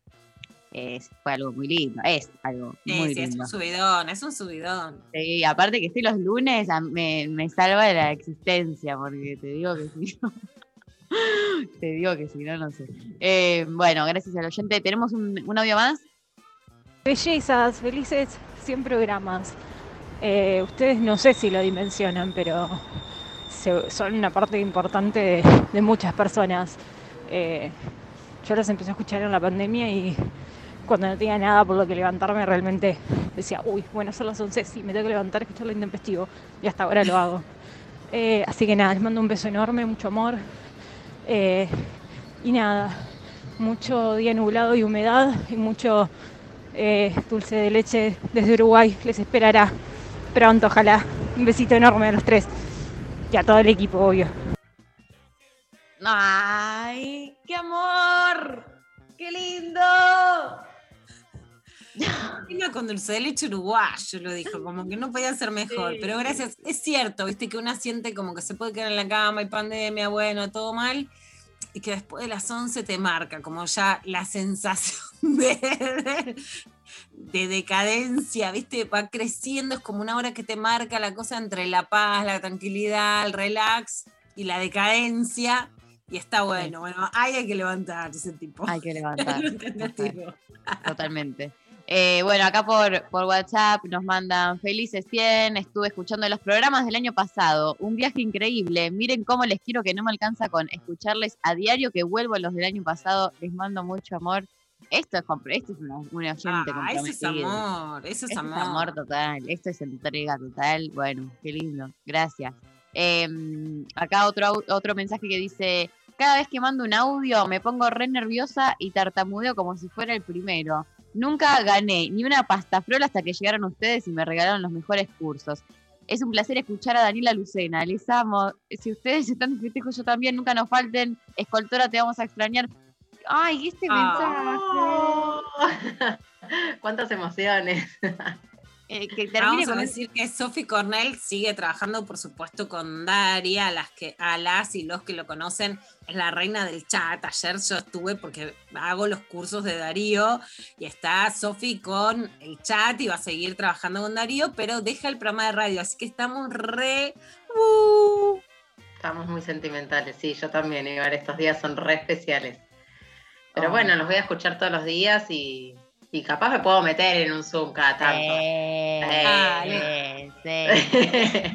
es, fue algo muy lindo, es algo Sí, muy sí, es lindo. un subidón, es un subidón. Sí, aparte que estoy los lunes, a- me, me salva de la existencia, porque te digo que si no. te digo que si no, no sé. Eh, bueno, gracias al oyente. ¿Tenemos un, un audio más? Bellezas, felices 100 programas. Eh, ustedes no sé si lo dimensionan, pero se- son una parte importante de, de muchas personas. Eh, yo los empecé a escuchar en la pandemia y cuando no tenía nada por lo que levantarme, realmente decía, uy, bueno, son las 11, sí, me tengo que levantar escuchar lo intempestivo. Y hasta ahora lo hago. Eh, así que nada, les mando un beso enorme, mucho amor. Eh, y nada, mucho día nublado y humedad y mucho eh, dulce de leche desde Uruguay. Les esperará pronto, ojalá. Un besito enorme a los tres y a todo el equipo, obvio. ¡Ay, qué amor! ¡Qué lindo! Vino con dulce de leche uruguayo, lo dijo, como que no podía ser mejor. Sí. Pero gracias, es cierto, viste que una siente como que se puede quedar en la cama, hay pandemia, bueno, todo mal. Y que después de las 11 te marca como ya la sensación de, de, de decadencia, ¿viste? Va creciendo, es como una hora que te marca la cosa entre la paz, la tranquilidad, el relax y la decadencia. Y está bueno, bueno, hay que levantarse, tipo. Hay que levantar. Totalmente. Eh, bueno, acá por, por WhatsApp nos mandan felices 100. Estuve escuchando los programas del año pasado. Un viaje increíble. Miren cómo les quiero que no me alcanza con escucharles a diario que vuelvo a los del año pasado. Les mando mucho amor. Esto es, esto es una, un oyente Ah, eso es amor, eso es Esto amor. es amor total. Esto es entrega total. Bueno, qué lindo. Gracias. Eh, acá otro, otro mensaje que dice: Cada vez que mando un audio me pongo re nerviosa y tartamudeo como si fuera el primero. Nunca gané ni una pasta frola hasta que llegaron ustedes y me regalaron los mejores cursos. Es un placer escuchar a Daniela Lucena. Les amo. Si ustedes están de festejo, yo también. Nunca nos falten. Escoltora, te vamos a extrañar. Ay, este Ah. mensaje. Cuántas emociones. Eh, que termine Vamos a decir que Sophie Cornell sigue trabajando, por supuesto, con Daria, a las que a las y los que lo conocen, es la reina del chat. Ayer yo estuve porque hago los cursos de Darío y está Sophie con el chat y va a seguir trabajando con Darío, pero deja el programa de radio, así que estamos re uh, Estamos muy sentimentales, sí, yo también. Igual estos días son re especiales. Pero Oh. bueno, los voy a escuchar todos los días y, y capaz me puedo meter en un Zoom cada tanto. Eh, sí.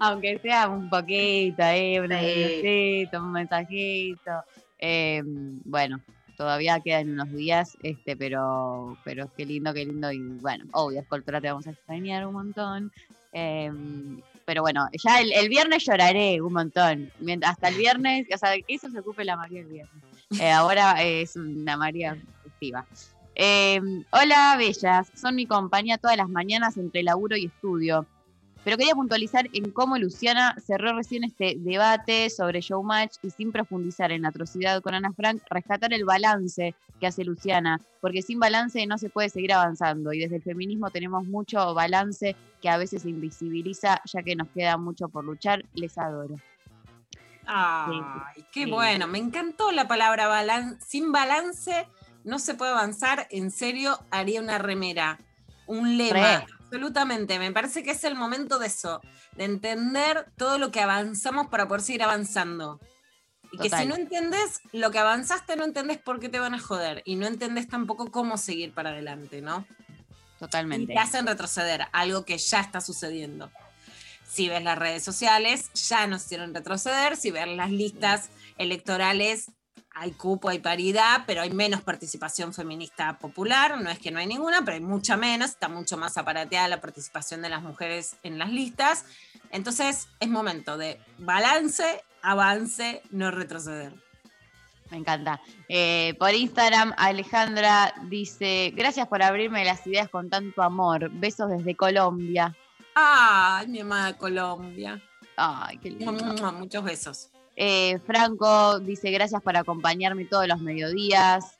Aunque sea un poquito ahí, un Sí. minutito, un mensajito. Eh, bueno, todavía quedan unos días, este, pero, pero qué lindo, qué lindo. Y bueno, obvio, Escoltora te vamos a extrañar un montón. Em, pero bueno, ya el, el viernes lloraré un montón. Hasta el viernes, o sea, que eso se ocupe la María el viernes. Eh, ahora es una María Em, hola, bellas. Son mi compañía todas las mañanas entre laburo y estudio. Pero quería puntualizar en cómo Luciana cerró recién este debate sobre Showmatch y sin profundizar en la atrocidad con Ana Frank, rescatar el balance que hace Luciana, porque sin balance no se puede seguir avanzando y desde el feminismo tenemos mucho balance que a veces se invisibiliza ya que nos queda mucho por luchar. Les adoro. Ay, qué sí. bueno. Me encantó la palabra balance. Sin balance no se puede avanzar. En serio, haría una remera, un lema. Re. Absolutamente. Me parece que es el momento de eso, de entender todo lo que avanzamos para poder seguir avanzando. Y que si no entendés lo que avanzaste, no entendés por qué te van a joder. Y no entendés tampoco cómo seguir para adelante, ¿no? Y Totalmente. te hacen retroceder, algo que ya está sucediendo. Si ves las redes sociales, ya nos hicieron retroceder. Si ves las listas electorales, hay cupo, hay paridad, pero hay menos participación feminista popular. No es que no hay ninguna, pero hay mucha menos. Está mucho más aparateada la participación de las mujeres en las listas. Entonces es momento de balance, avance, no retroceder. Me encanta. Eh, por Instagram, Alejandra dice: Gracias por abrirme las ideas con tanto amor. Besos desde Colombia. Ay, mi amada Colombia. Ay, qué lindo. Muchos besos. Eh, Franco dice: Gracias por acompañarme todos los mediodías.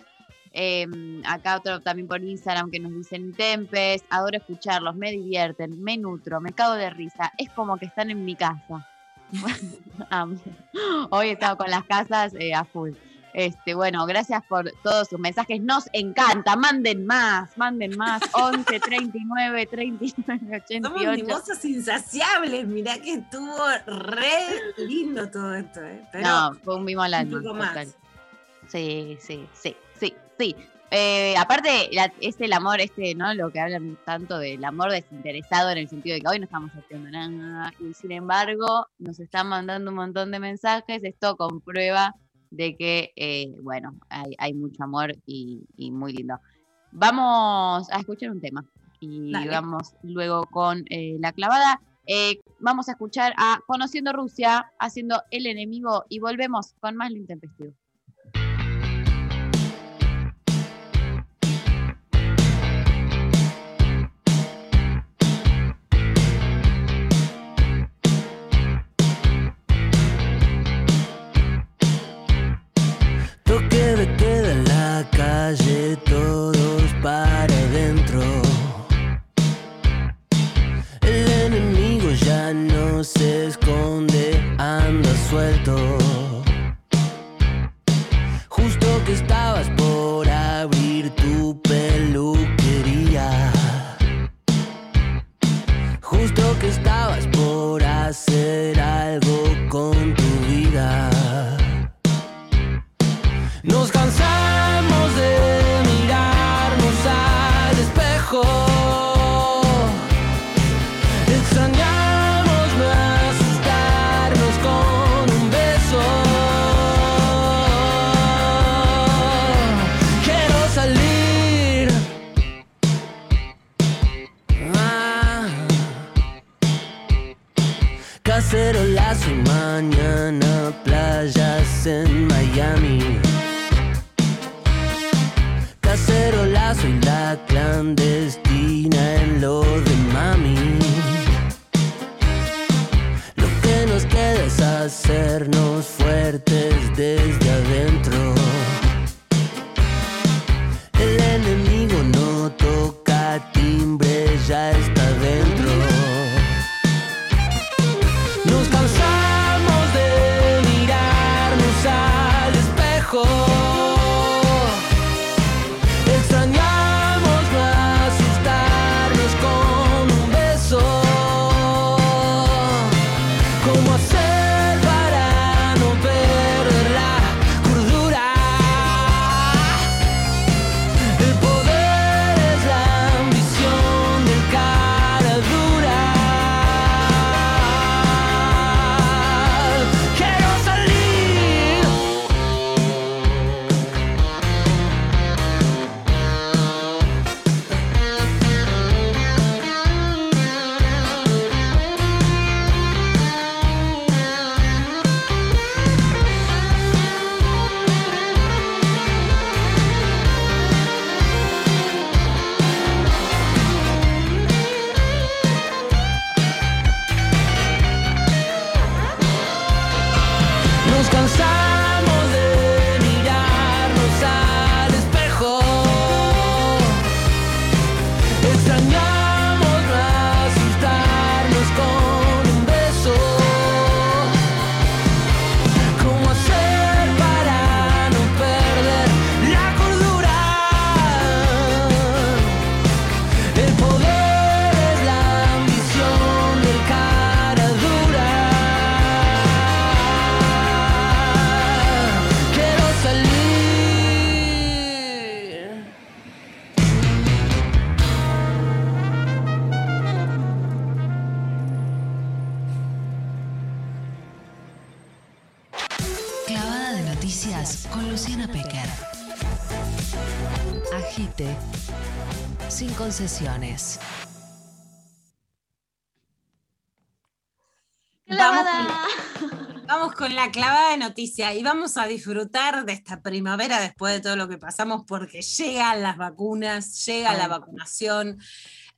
Eh, acá otro también por Instagram que nos dicen Tempes, adoro escucharlos, me divierten, me nutro, me cago de risa, es como que están en mi casa. Hoy he estado con las casas eh, a full. Este, bueno, gracias por todos sus mensajes. Nos encanta. Manden más, manden más. 11 39 39 Somos 88. mimosas insaciables. Mirá que estuvo re lindo todo esto. ¿eh? Pero no, fue un mimo al alma. Sí, sí, sí, sí, sí. Eh, aparte, la- es el amor, este, ¿no? Lo que hablan tanto del amor desinteresado en el sentido de que hoy no estamos haciendo nada y sin embargo nos están mandando un montón de mensajes. Esto comprueba de que, eh, bueno, hay, hay mucho amor y, y muy lindo. Vamos a escuchar un tema y Dale. vamos luego con eh, la clavada. Eh, vamos a escuchar a Conociendo Rusia haciendo el enemigo y volvemos con más lo intempestivo. Esconde, anda suelto. Noticia y vamos a disfrutar de esta primavera después de todo lo que pasamos porque llegan las vacunas, llega la vacunación,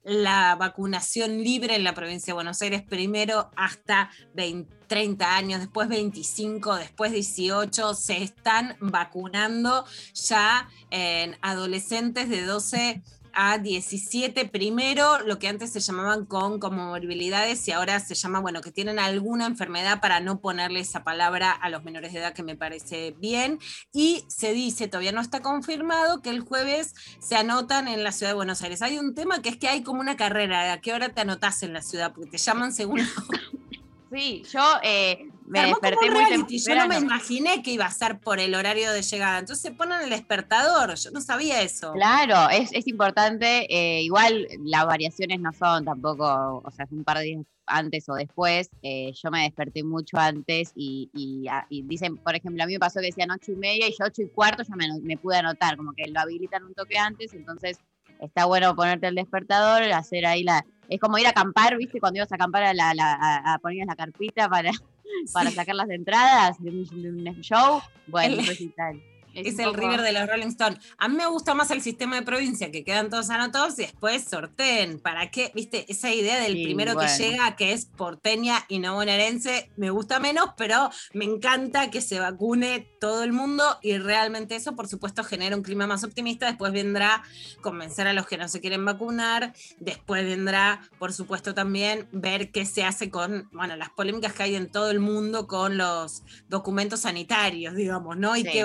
la vacunación libre en la provincia de Buenos Aires primero hasta 20 30 años, después 25, después 18, se están vacunando ya en adolescentes de 12 a 17 primero, lo que antes se llamaban con comorbilidades y ahora se llama, bueno, que tienen alguna enfermedad para no ponerle esa palabra a los menores de edad que me parece bien. Y se dice, todavía no está confirmado, que el jueves se anotan en la ciudad de Buenos Aires. Hay un tema que es que hay como una carrera, ¿a qué hora te anotás en la ciudad? Porque te llaman según... Sí, yo eh, me desperté muy reality, Yo no me temprano. imaginé que iba a ser por el horario de llegada. Entonces se ponen el despertador. Yo no sabía eso. Claro, es, es importante. eh, igual las variaciones no son tampoco, o sea, es un par de días antes o después. eh, yo me desperté mucho antes y, y, y dicen, por ejemplo, a mí me pasó que decían ocho y media y yo ocho y cuarto ya me, me pude anotar, como que lo habilitan un toque antes, entonces está bueno ponerte el despertador, hacer ahí la... Es como ir a acampar, ¿viste? Cuando ibas a acampar a, la, la- a, a ponías la carpita para, para sacar las entradas de un, de un show. Bueno, El- un recital. Es, el poco- River de los Rolling Stones. A mí me gusta más el sistema de provincia, que quedan todos anotados y después sorteen. ¿Para qué? ¿Viste? Esa idea del Sí, primero bueno. que llega, que es porteña y no bonaerense, me gusta menos, pero me encanta que se vacune todo el mundo y realmente eso, por supuesto, genera un clima más optimista. Después vendrá convencer a los que no se quieren vacunar. Después vendrá, por supuesto, también ver qué se hace con, bueno, las polémicas que hay en todo el mundo con los documentos sanitarios, digamos, ¿no? Y Sí, qué sí.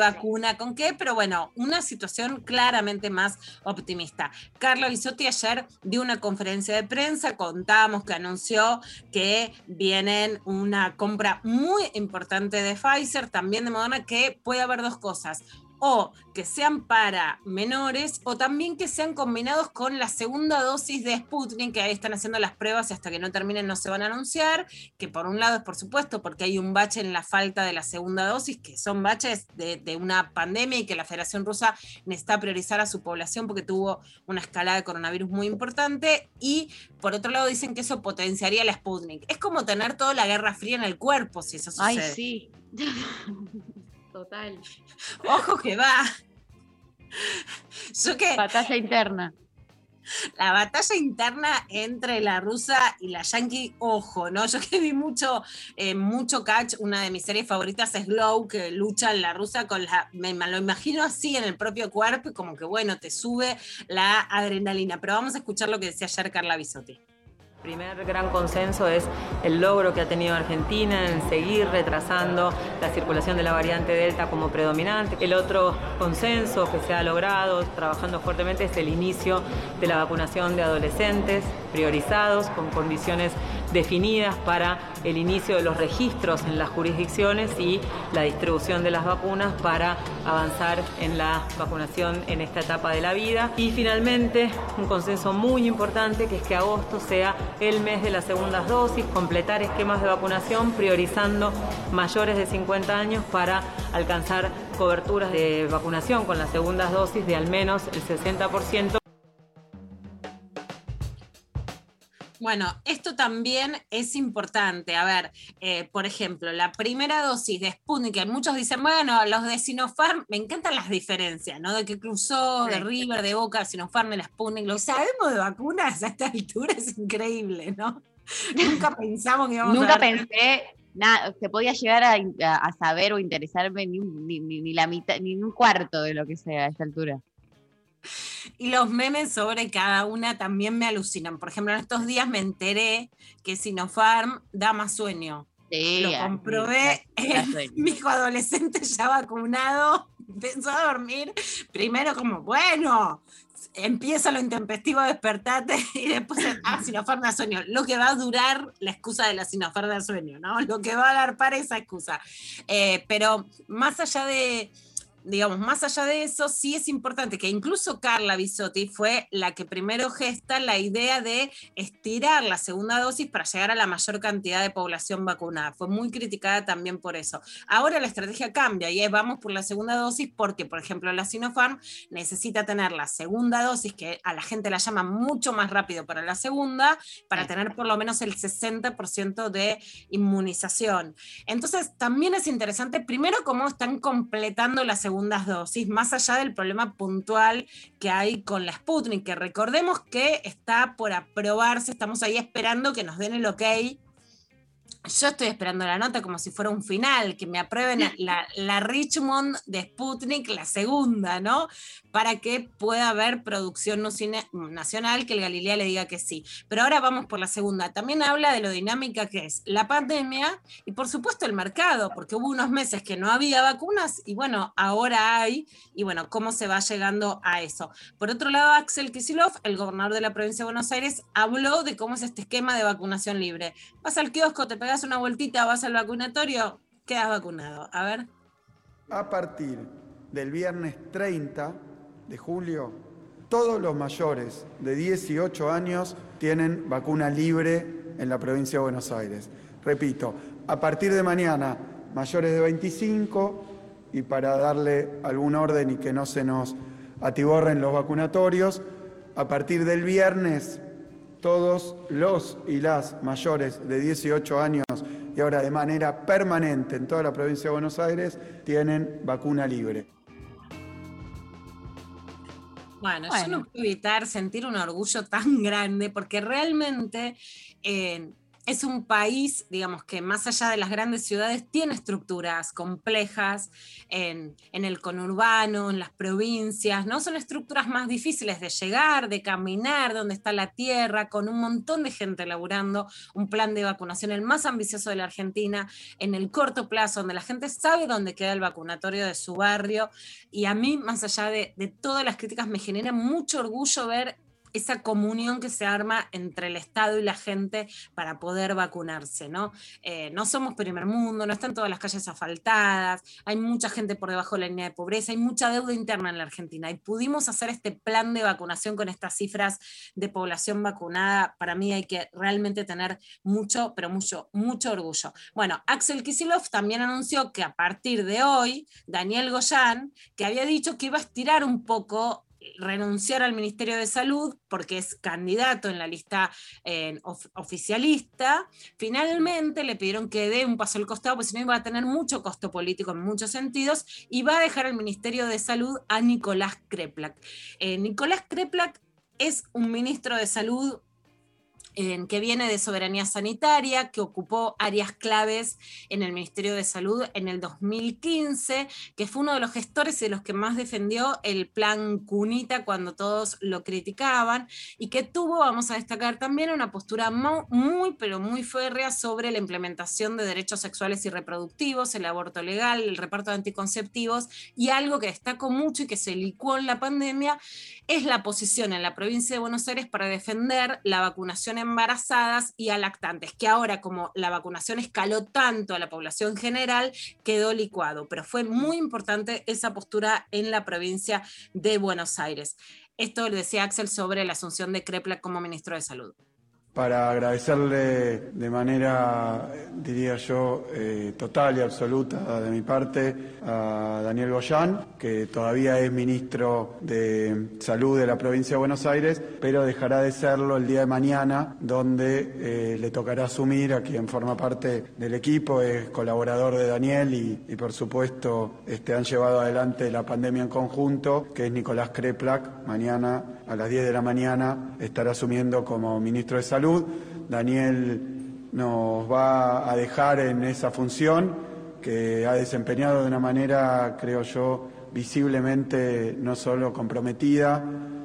Con qué, pero bueno, una situación claramente más optimista. Carla Bisotti ayer dio una conferencia de prensa, contamos que anunció que vienen una compra muy importante de Pfizer, también de Moderna, que puede haber dos cosas o que sean para menores o también que sean combinados con la segunda dosis de Sputnik, que ahí están haciendo las pruebas y hasta que no terminen no se van a anunciar, que por un lado es por supuesto porque hay un bache en la falta de la segunda dosis, que son baches de, de una pandemia y que la Federación Rusa necesita priorizar a su población porque tuvo una escalada de coronavirus muy importante y por otro lado dicen que eso potenciaría la Sputnik. Es como tener toda la Guerra Fría en el cuerpo si eso sucede. Ay, sí. Total. Ojo que va. Yo que Batalla interna. la batalla interna entre la rusa y la yankee, ojo, ¿no? Yo que vi mucho, eh, mucho catch, una de mis series favoritas es Glow, que lucha la rusa con la, me, me lo imagino así en el propio cuerpo y como que bueno, te sube la adrenalina. Pero vamos a escuchar lo que decía ayer Carla Bisotti. Primer gran consenso es el logro que ha tenido Argentina en seguir retrasando la circulación de la variante Delta como predominante. El otro consenso que se ha logrado trabajando fuertemente es el inicio de la vacunación de adolescentes priorizados con condiciones definidas para el inicio de los registros en las jurisdicciones y la distribución de las vacunas para avanzar en la vacunación en esta etapa de la vida. Y finalmente, un consenso muy importante que es que agosto sea el mes de las segundas dosis, completar esquemas de vacunación priorizando mayores de 50 años para alcanzar coberturas de vacunación con las segundas dosis de al menos el 60%. Bueno, esto también es importante. A ver, eh, por ejemplo, la primera dosis de Sputnik, que muchos dicen, bueno, los de Sinopharm, me encantan las diferencias, ¿no? De que cruzó, de. River, de Boca, Sinopharm, de la Sputnik. Lo sabemos de vacunas a esta altura es increíble, ¿no? Nunca pensamos que íbamos Nunca a ver pensé nada, que podía llegar a, saber o interesarme ni, ni, ni- ni la mitad, ni un cuarto de lo que sea a esta altura. Y los memes sobre cada una también me alucinan. Por ejemplo, en estos días me enteré que Sinopharm da más sueño. Sí, Lo comprobé. mi hijo adolescente ya vacunado, empezó a dormir. Primero como, bueno, empieza lo intempestivo, despertate y después, ah, Sinopharm da sueño. Lo que va a durar la excusa de la Sinopharm da sueño, ¿no? Lo que va a dar para esa excusa. Eh, pero más allá de digamos, más allá de eso, sí es importante que incluso Carla Bisotti fue la que primero gesta la idea de estirar la segunda dosis para llegar a la mayor cantidad de población vacunada. Fue muy criticada también por eso. Ahora la estrategia cambia y es vamos por la segunda dosis porque, por ejemplo, la Sinopharm necesita tener la segunda dosis, que a la gente la llama mucho más rápido para la segunda, para tener por lo menos el 60% de inmunización. Entonces, también es interesante, primero, cómo están completando las segundas dosis, más allá del problema puntual que hay con la Sputnik, que recordemos que está por aprobarse, estamos ahí esperando que nos den el ok yo estoy esperando la nota como si fuera un final, que me aprueben la, Richmond de Sputnik, la segunda, ¿no? Para que pueda haber producción nacional, que el Galilea le diga que sí. Pero ahora vamos por la segunda. También habla de lo dinámica que es la pandemia y por supuesto el mercado, porque hubo unos meses que no había vacunas y bueno, ahora hay, y bueno, cómo se va llegando a eso. Por otro lado, Axel Kisilov, el gobernador de la provincia de Buenos Aires, habló de cómo es este esquema de vacunación libre. Vas al kiosco, te pegas una vueltita, vas al vacunatorio, quedas vacunado. A ver. A partir del viernes 30 de julio, todos los mayores de 18 años tienen vacuna libre en la provincia de Buenos Aires. Repito, a partir de mañana, mayores de 25, y para darle algún orden y que no se nos atiborren los vacunatorios, a partir del viernes todos los y las mayores de 18 años y ahora de manera permanente en toda la provincia de Buenos Aires tienen vacuna libre. Bueno, yo no puedo evitar sentir un orgullo tan grande porque realmente eh, es un país, digamos, que más allá de las grandes ciudades tiene estructuras complejas en, el conurbano, en las provincias, ¿no? Son estructuras más difíciles de llegar, de caminar, donde está la tierra, con un montón de gente laburando, un plan de vacunación el más ambicioso de la Argentina, en el corto plazo, donde la gente sabe dónde queda el vacunatorio de su barrio. Y a mí, más allá de todas las críticas, me genera mucho orgullo ver esa comunión que se arma entre el Estado y la gente para poder vacunarse, ¿no? Eh, no somos primer mundo, no están todas las calles asfaltadas, hay mucha gente por debajo de la línea de pobreza, hay mucha deuda interna en la Argentina y pudimos hacer este plan de vacunación con estas cifras de población vacunada. Para mí hay que realmente tener mucho, pero mucho, mucho orgullo. Bueno, Axel Kisilov también anunció que a partir de hoy, Daniel Goyan, que había dicho que iba a estirar un poco renunciar al Ministerio de Salud porque es candidato en la lista eh, of oficialista, finalmente le pidieron que dé un paso al costado, porque si no iba a tener mucho costo político en muchos sentidos, y va a dejar el Ministerio de Salud a Nicolás Kreplak. Eh, Nicolás Kreplak es un ministro de Salud en, que viene de soberanía sanitaria, que ocupó áreas claves en el Ministerio de Salud en el 2015, que fue uno de los gestores y de los que más defendió el plan Cunita cuando todos lo criticaban, y que tuvo, vamos a destacar también, una postura muy, pero muy férrea sobre la implementación de derechos sexuales y reproductivos, el aborto legal, el reparto de anticonceptivos, y algo que destacó mucho y que se licuó en la pandemia, es la posición en la provincia de Buenos Aires para defender la vacunación embarazadas y a lactantes, que ahora como la vacunación escaló tanto a la población general, quedó licuado, pero fue muy importante esa postura en la provincia de Buenos Aires. Esto lo decía Axel sobre la asunción de Krepla como ministro de Salud para agradecerle de manera, diría yo, eh, total y absoluta de mi parte a Daniel Goyán, que todavía es ministro de Salud de la provincia de Buenos Aires, pero dejará de serlo el día de mañana, donde eh, le tocará asumir a quien forma parte del equipo, es colaborador de Daniel y, y por supuesto este, han llevado adelante la pandemia en conjunto, que es Nicolás Kreplak. Mañana a las 10 de la mañana estará asumiendo como ministro de Salud. Daniel nos va a dejar en esa función que ha desempeñado de una manera, creo yo, visiblemente no solo comprometida,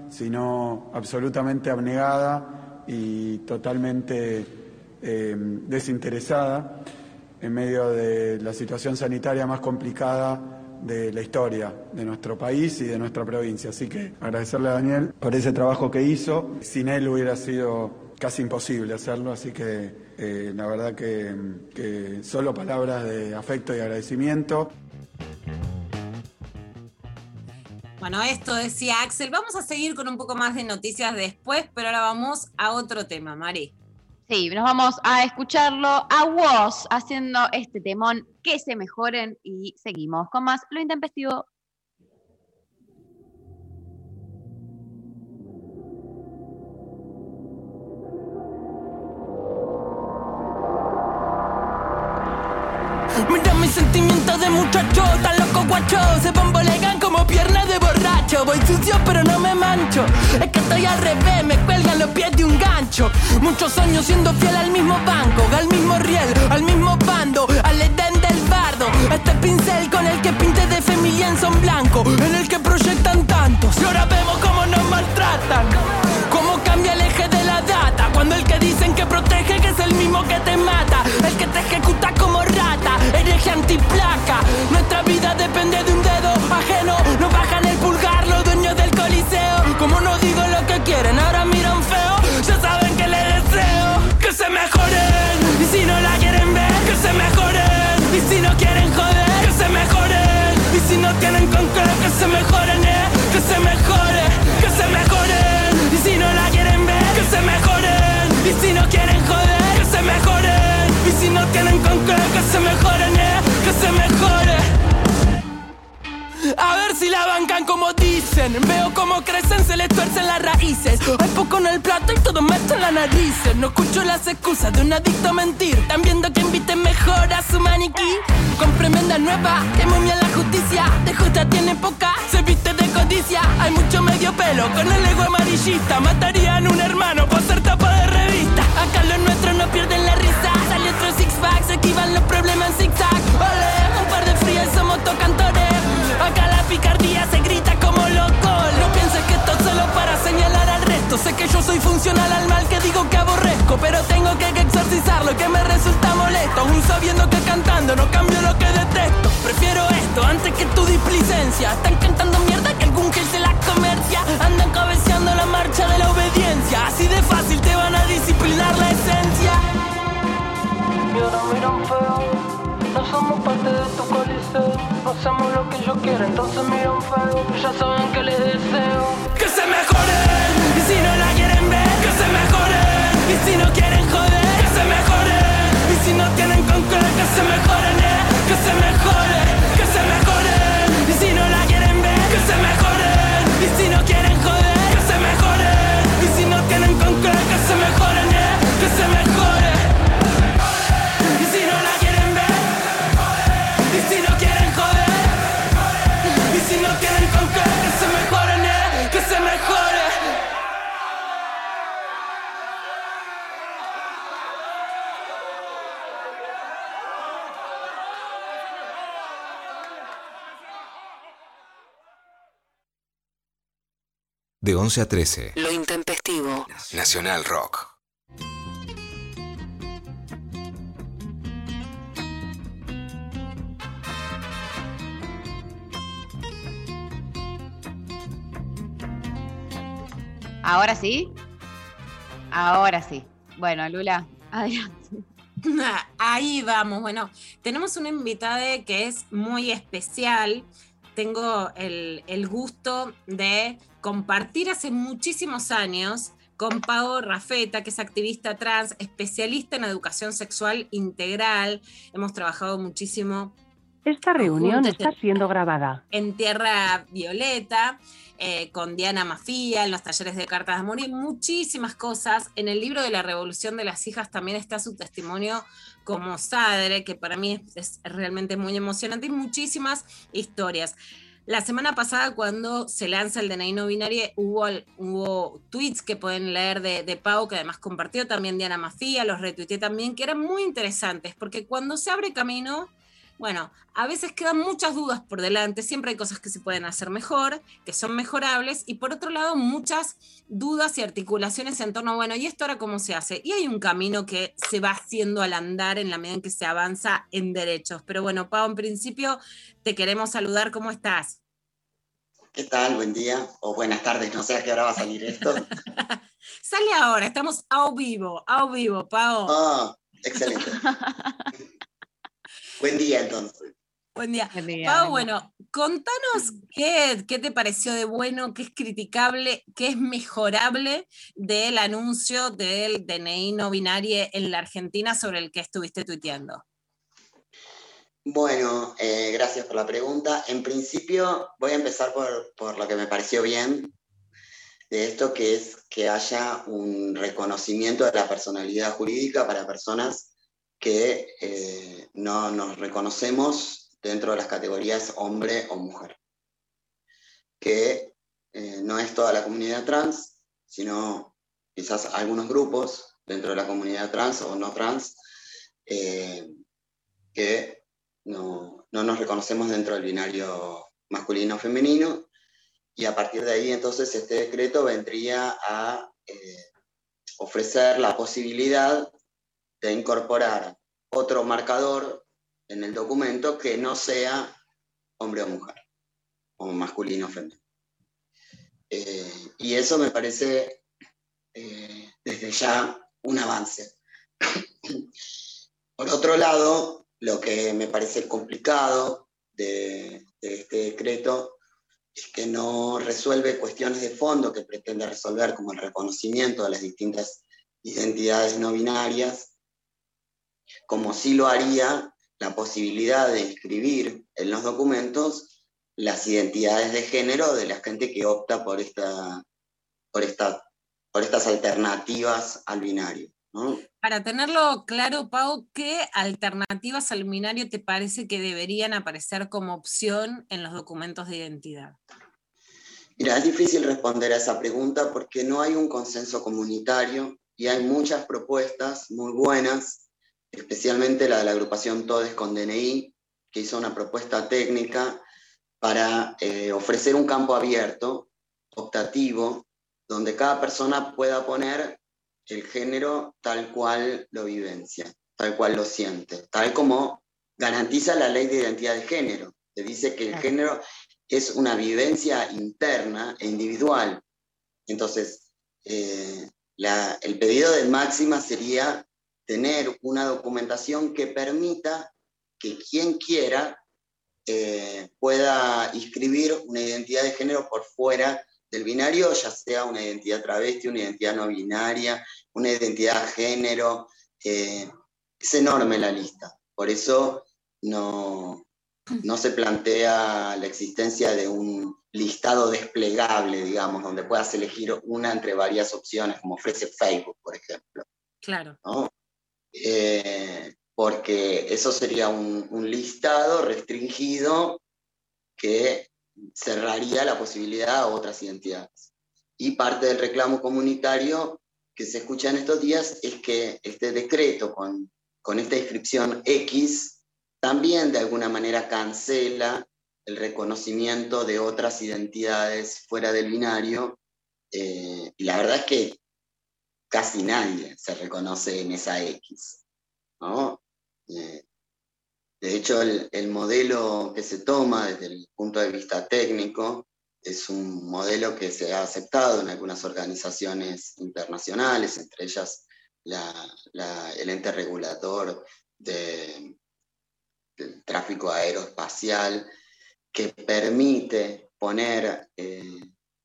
sino absolutamente abnegada y totalmente eh, desinteresada en medio de la situación sanitaria más complicada de la historia de nuestro país y de nuestra provincia. Así que agradecerle a Daniel por ese trabajo que hizo. Sin él hubiera sido casi imposible hacerlo, así que eh, la verdad que, que solo palabras de afecto y agradecimiento. Bueno, esto decía Axel. Vamos a seguir con un poco más de noticias después, pero ahora vamos a otro tema, Mari. Sí, nos vamos a escucharlo a Woz haciendo este temón que se mejoren y seguimos con más lo intempestivo. Sentimientos de muchacho, tan loco guacho. Se bambolean como piernas de borracho. Voy sucio pero no me mancho. Es que estoy al revés, me cuelgan los pies de un gancho. Muchos años siendo fiel al mismo banco Al mismo riel, al mismo bando Al edén del bardo. Este pincel con el que pinte de familia en son blanco En el que proyectan tantos. Y ahora vemos cómo nos maltratan Cómo cambia el eje de la data Cuando el que dicen que protege que es el mismo que te mata Hereje antiplaca. Nuestra vida depende de un dedo ajeno. No bajan el pulgar los dueños del coliseo. Como no digo lo que quieren como dicen. Veo cómo crecen, se les tuercen las raíces. Hay poco en el plato y todo meto en la nariz. No escucho las excusas de un adicto a mentir. Están viendo que inviten mejor a su maniquí. Con tremenda nueva, que momia la justicia. De justa tiene poca, se viste de codicia. Hay mucho medio pelo con el ego amarillista. Matarían un hermano por ser tapa de revista. Acá los nuestros no pierden la risa. Sale otro six pack, se esquivan los problemas en zigzag. Ole, un par de frías somos tocantores. Acá la picardía se grita como loco. No pienses que esto es solo para señalar al resto. Sé que yo soy funcional al mal que digo que aborrezco. Pero tengo que exorcizarlo que me resulta molesto. Aún sabiendo que cantando no cambio lo que detesto. Prefiero esto antes que tu displicencia. Están cantando mierda que algún gel se la comercia. Andan cabeceando la marcha de la obediencia. Así de fácil te van a disciplinar la esencia. Y ahora miran feo. Somos parte de tu coliseo. Hacemos lo que yo quiero, entonces miran feo. Ya saben que les deseo. Que se mejoren. Y si no la quieren ver, que se mejoren. Y si no quieren joder, que se mejoren. Y si no tienen con qué, que se mejoren, De 11 a 13. Lo intempestivo. Nacional Rock. Ahora sí. Ahora sí. Bueno, Lula, adelante. Ahí vamos. Bueno, tenemos una invitada que es muy especial. Tengo el, el gusto de compartir hace muchísimos años con Pau Rafeta, que es activista trans, especialista en educación sexual integral. Hemos trabajado muchísimo Esta reunión está siendo grabada. en Tierra Violeta, eh, con Diana Mafía, en los talleres de cartas de amor y muchísimas cosas. En el libro de la Revolución de las Hijas también está su testimonio como Sadre, que para mí es, es realmente muy emocionante y muchísimas historias. La semana pasada, cuando se lanza el DNI no binario, hubo, hubo tweets que pueden leer de, de Pau, que además compartió también Diana Mafía, los retuiteé también, que eran muy interesantes, porque cuando se abre camino, bueno, a veces quedan muchas dudas por delante, siempre hay cosas que se pueden hacer mejor, que son mejorables, y por otro lado, muchas dudas y articulaciones en torno bueno, ¿y esto ahora cómo se hace? Y hay un camino que se va haciendo al andar en la medida en que se avanza en derechos. Pero bueno, Pau, en principio te queremos saludar, ¿cómo estás? ¿Qué tal? Buen día o buenas tardes, no sé a qué hora va a salir esto. Sale ahora, estamos a vivo, a vivo, Pau. Ah, excelente. Buen día entonces. Buen día. día, Pau, buen bueno, contanos qué, qué te pareció de bueno, qué es criticable, qué es mejorable del anuncio del DNI no binario en la Argentina sobre el que estuviste tuiteando. Bueno, eh, gracias por la pregunta. En principio voy a empezar por, por lo que me pareció bien de esto, que es que haya un reconocimiento de la personalidad jurídica para personas que eh, no nos reconocemos dentro de las categorías hombre o mujer. Que eh, no es toda la comunidad trans, sino quizás algunos grupos dentro de la comunidad trans o no trans eh, que no, no nos reconocemos dentro del binario masculino-femenino y a partir de ahí entonces este decreto vendría a ofrecer la posibilidad de incorporar otro marcador en el documento que no sea hombre o mujer, o masculino o femenino. Eh, y eso me parece eh, desde ya un avance. Por otro lado, lo que me parece complicado de, este decreto es que no resuelve cuestiones de fondo que pretende resolver, como el reconocimiento de las distintas identidades no binarias, como sí lo haría la posibilidad de inscribir en los documentos las identidades de género de la gente que opta por, esta, por, esta, por estas alternativas al binario. Para tenerlo claro, Pau, ¿qué alternativas al binario te parece que deberían aparecer como opción en los documentos de identidad? Mira, es difícil responder a esa pregunta porque no hay un consenso comunitario y hay muchas propuestas muy buenas, especialmente la de la agrupación Todes con DNI, que hizo una propuesta técnica para eh, ofrecer un campo abierto, optativo, donde cada persona pueda poner el género tal cual lo vivencia, tal cual lo siente, tal como garantiza la ley de identidad de género, que dice que el género es una vivencia interna e individual. Entonces, eh, el pedido de máxima sería tener una documentación que permita que quien quiera eh, pueda inscribir una identidad de género por fuera del binario, ya sea una identidad travesti, una identidad no binaria, una identidad género. Eh, es enorme la lista. Por eso no, no se plantea la existencia de un listado desplegable, digamos, donde puedas elegir una entre varias opciones, como ofrece Facebook, por ejemplo. Claro. Eh, porque eso sería un listado restringido que cerraría la posibilidad a otras identidades. Y parte del reclamo comunitario que se escucha en estos días es que este decreto con, con esta inscripción X también de alguna manera cancela el reconocimiento de otras identidades fuera del binario. Eh, y la verdad es que casi nadie se reconoce en esa X. ¿no? Eh, de hecho, el, modelo que se toma desde el punto de vista técnico es un modelo que se ha aceptado en algunas organizaciones internacionales, entre ellas el ente regulador del tráfico aeroespacial, que permite poner eh,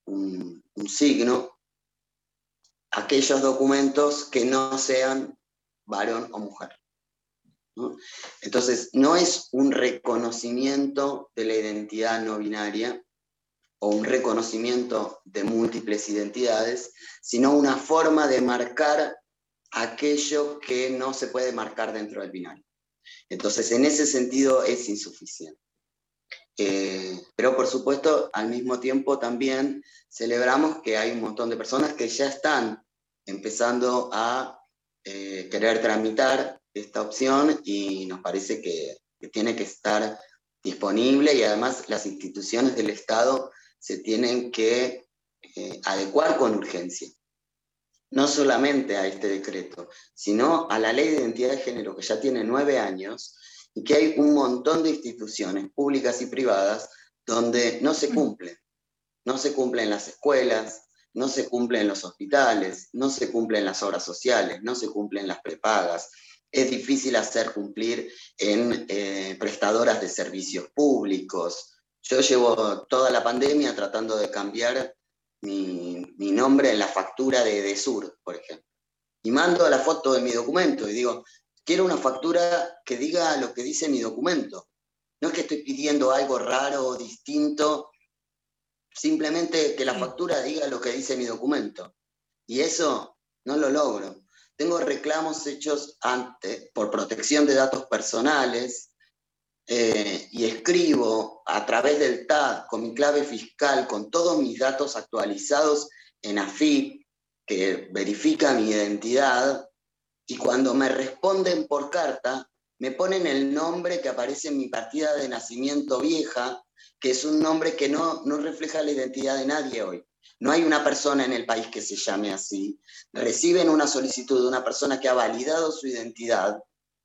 un, un signo a aquellos documentos que no sean varón o mujer. Entonces, no es un reconocimiento de la identidad no binaria o un reconocimiento de múltiples identidades, sino una forma de marcar aquello que no se puede marcar dentro del binario. Entonces, en ese sentido es insuficiente. Eh, pero por supuesto, al mismo tiempo también celebramos que hay un montón de personas que ya están empezando a eh, querer tramitar esta opción y nos parece que, tiene que estar disponible y además las instituciones del Estado se tienen que eh, adecuar con urgencia. No solamente a este decreto, sino a la ley de identidad de género que ya tiene nueve años y que hay un montón de instituciones públicas y privadas donde no se cumple. No se cumple en las escuelas, no se cumple en los hospitales, no se cumple en las obras sociales, no se cumple en las prepagas, es difícil hacer cumplir en eh, prestadoras de servicios públicos. Yo llevo toda la pandemia tratando de cambiar mi, mi nombre en la factura de, de Sur, por ejemplo. Y mando la foto de mi documento y digo, quiero una factura que diga lo que dice mi documento. No es que estoy pidiendo algo raro o distinto, simplemente que la factura diga lo que dice mi documento. Y eso no lo logro. Tengo reclamos hechos antes por protección de datos personales eh, y escribo a través del TAD con mi clave fiscal, con todos mis datos actualizados en AFIP, que verifica mi identidad, y cuando me responden por carta, me ponen el nombre que aparece en mi partida de nacimiento vieja, que es un nombre que no, no refleja la identidad de nadie hoy. No hay una persona en el país que se llame así. Reciben una solicitud de una persona que ha validado su identidad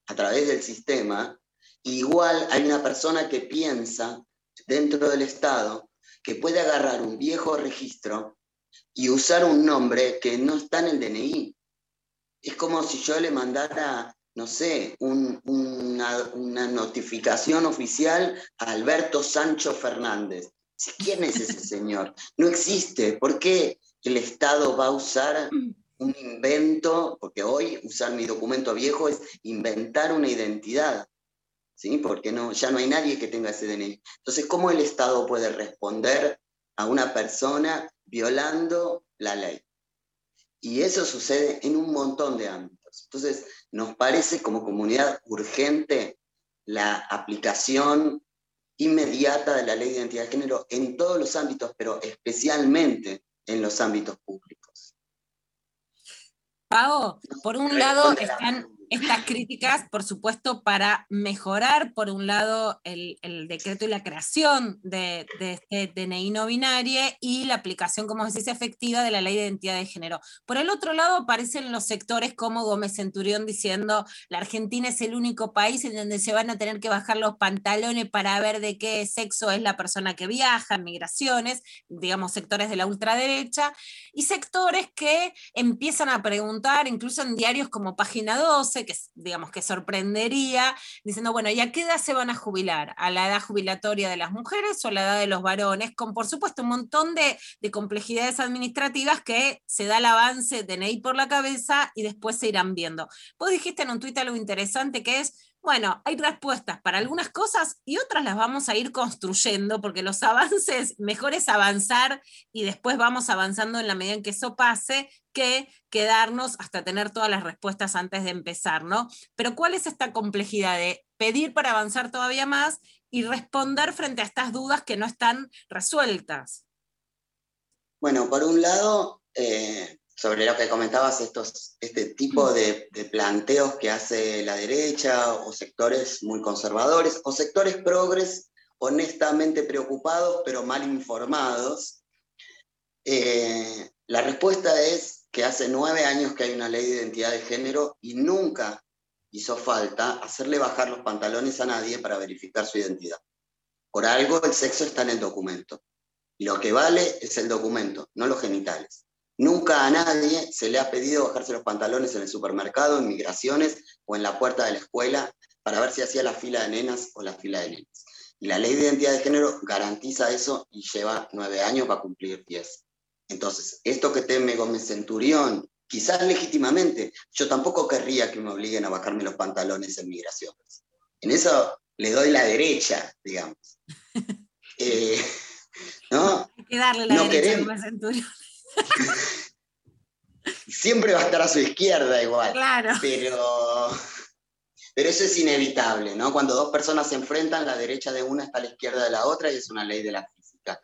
a través del sistema. Igual hay una persona que piensa dentro del Estado que puede agarrar un viejo registro y usar un nombre que no está en el DNI. Es como si yo le mandara, no sé, un- una, una notificación oficial a Alberto Sancho Fernández. ¿Quién es ese señor? No existe. ¿Por qué el Estado va a usar un invento? Porque hoy usar mi documento viejo es inventar una identidad. ¿Sí? Porque no, ya no hay nadie que tenga ese DNI. Entonces, ¿cómo el Estado puede responder a una persona violando la ley? Y eso sucede en un montón de ámbitos. Entonces, nos parece como comunidad urgente la aplicación inmediata de la ley de identidad de género en todos los ámbitos, pero especialmente en los ámbitos públicos. Pau, por un lado están estas críticas, por supuesto, para mejorar, por un lado, el, decreto y la creación de, de este DNI no binario y la aplicación, como decís, efectiva de la ley de identidad de género. Por el otro lado, aparecen los sectores como Gómez Centurión diciendo la Argentina es el único país en donde se van a tener que bajar los pantalones para ver de qué sexo es la persona que viaja, migraciones, digamos, sectores de la ultraderecha, y sectores que empiezan a preguntar, incluso en diarios como Página 12, que digamos que sorprendería, diciendo, bueno, ¿y a qué edad se van a jubilar? ¿A la edad jubilatoria de las mujeres o a la edad de los varones? Con, por supuesto, un montón de, de complejidades administrativas que se da el avance DNI por la cabeza y después se irán viendo. Vos dijiste en un tuit algo interesante que es, bueno, hay respuestas para algunas cosas y otras las vamos a ir construyendo porque los avances, mejor es avanzar y después vamos avanzando en la medida en que eso pase que quedarnos hasta tener todas las respuestas antes de empezar, ¿no? Pero ¿cuál es esta complejidad de pedir para avanzar todavía más y responder frente a estas dudas que no están resueltas? Bueno, por un lado, eh, sobre lo que comentabas, estos, este tipo de, de planteos que hace la derecha o sectores muy conservadores o sectores progres honestamente preocupados pero mal informados, eh, la respuesta es que hace nueve años que hay una ley de identidad de género y nunca hizo falta hacerle bajar los pantalones a nadie para verificar su identidad. Por algo el sexo está en el documento. Y lo que vale es el documento, no los genitales. Nunca a nadie se le ha pedido bajarse los pantalones en el supermercado, en migraciones o en la puerta de la escuela para ver si hacía la fila de nenas o la fila de nenas. Y la ley de identidad de género garantiza eso y lleva nueve años para cumplir diez. Entonces, esto que teme Gómez Centurión, quizás legítimamente, yo tampoco querría que me obliguen a bajarme los pantalones en migraciones. En eso le doy la derecha, digamos. Eh, ¿no? Hay que darle la No derecha a queremos. Gómez Centurión. Siempre va a estar a su izquierda igual. Claro. Pero, pero eso es inevitable, ¿no? Cuando dos personas se enfrentan, la derecha de una está a la izquierda de la otra y es una ley de la física.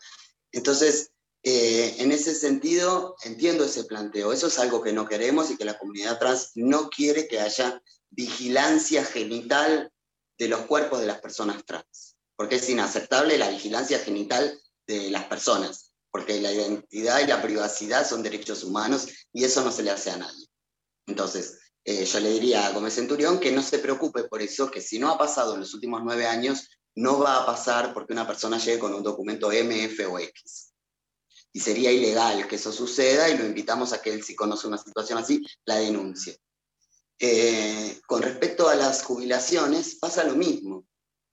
Entonces, eh, en ese sentido, entiendo ese planteo. Eso es algo que no queremos y que la comunidad trans no quiere que haya vigilancia genital de los cuerpos de las personas trans, porque es inaceptable la vigilancia genital de las personas, porque la identidad y la privacidad son derechos humanos y eso no se le hace a nadie. Entonces, eh, yo le diría a Gómez Centurión que no se preocupe por eso, que si no ha pasado en los últimos nueve años, no va a pasar porque una persona llegue con un documento MF o X. Y sería ilegal que eso suceda y lo invitamos a que él, si conoce una situación así, la denuncie. Eh, con respecto a las jubilaciones, pasa lo mismo.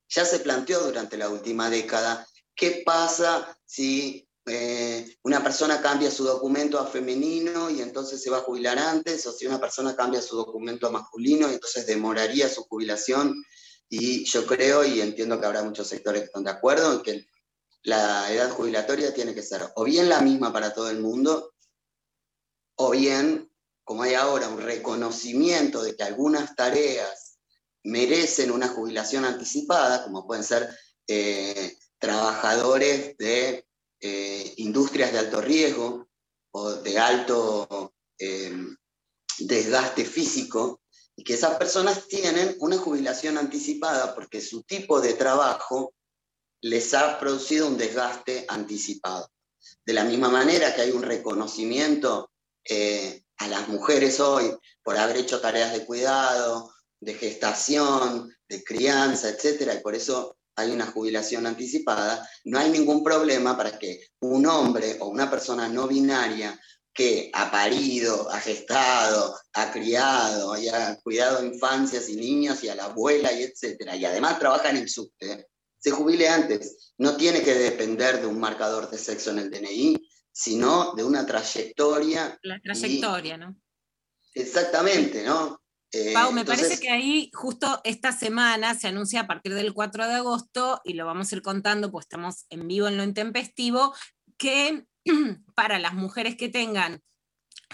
Ya se planteó durante la última década qué pasa si eh, una persona cambia su documento a femenino y entonces se va a jubilar antes, o si una persona cambia su documento a masculino y entonces demoraría su jubilación. Y yo creo y entiendo que habrá muchos sectores que están de acuerdo en que la edad jubilatoria tiene que ser o bien la misma para todo el mundo, o bien, como hay ahora, un reconocimiento de que algunas tareas merecen una jubilación anticipada, como pueden ser eh, trabajadores de eh, industrias de alto riesgo o de alto eh, desgaste físico, y que esas personas tienen una jubilación anticipada porque su tipo de trabajo les ha producido un desgaste anticipado. De la misma manera que hay un reconocimiento eh, a las mujeres hoy por haber hecho tareas de cuidado, de gestación, de crianza, etc. Y por eso hay una jubilación anticipada, no hay ningún problema para que un hombre o una persona no binaria que ha parido, ha gestado, ha criado, haya cuidado infancias y niños y a la abuela y etcétera, y además trabaja en el subte, se jubile antes. No tiene que depender de un marcador de sexo en el DNI, sino de una trayectoria. La trayectoria, ¿no? Exactamente, ¿no? Eh, Pau, me parece que ahí justo esta semana se anuncia a partir del 4 de agosto, y lo vamos a ir contando, pues estamos en vivo en lo intempestivo, que para las mujeres que tengan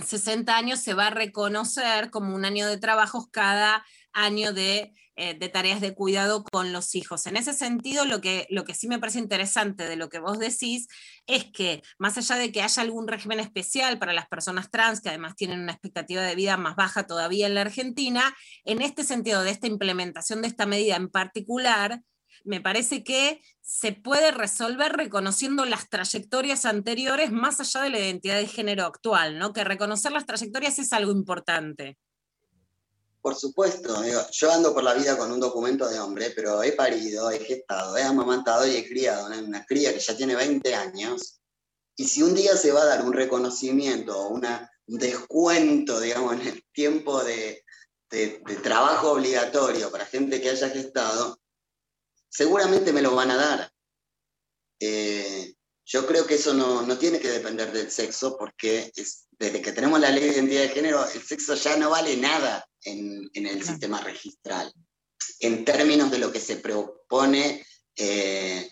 60 años se va a reconocer como un año de trabajos cada año de, de, tareas de cuidado con los hijos. En ese sentido, lo que, lo que sí me parece interesante de lo que vos decís es que más allá de que haya algún régimen especial para las personas trans, que además tienen una expectativa de vida más baja todavía en la Argentina, en este sentido de esta implementación de esta medida en particular, me parece que se puede resolver reconociendo las trayectorias anteriores más allá de la identidad de género actual, ¿no? Que reconocer las trayectorias es algo importante. Por supuesto, yo ando por la vida con un documento de hombre, pero he parido, he gestado, he amamantado y he criado una, cría que ya tiene 20 años. Y si un día se va a dar un reconocimiento o un descuento, digamos, en el tiempo de trabajo obligatorio para gente que haya gestado, seguramente me lo van a dar. Eh, yo creo que eso no, no, tiene que depender del sexo, porque es, desde que tenemos la ley de identidad de género, el sexo ya no vale nada en, en el sistema registral, en términos de lo que se propone eh,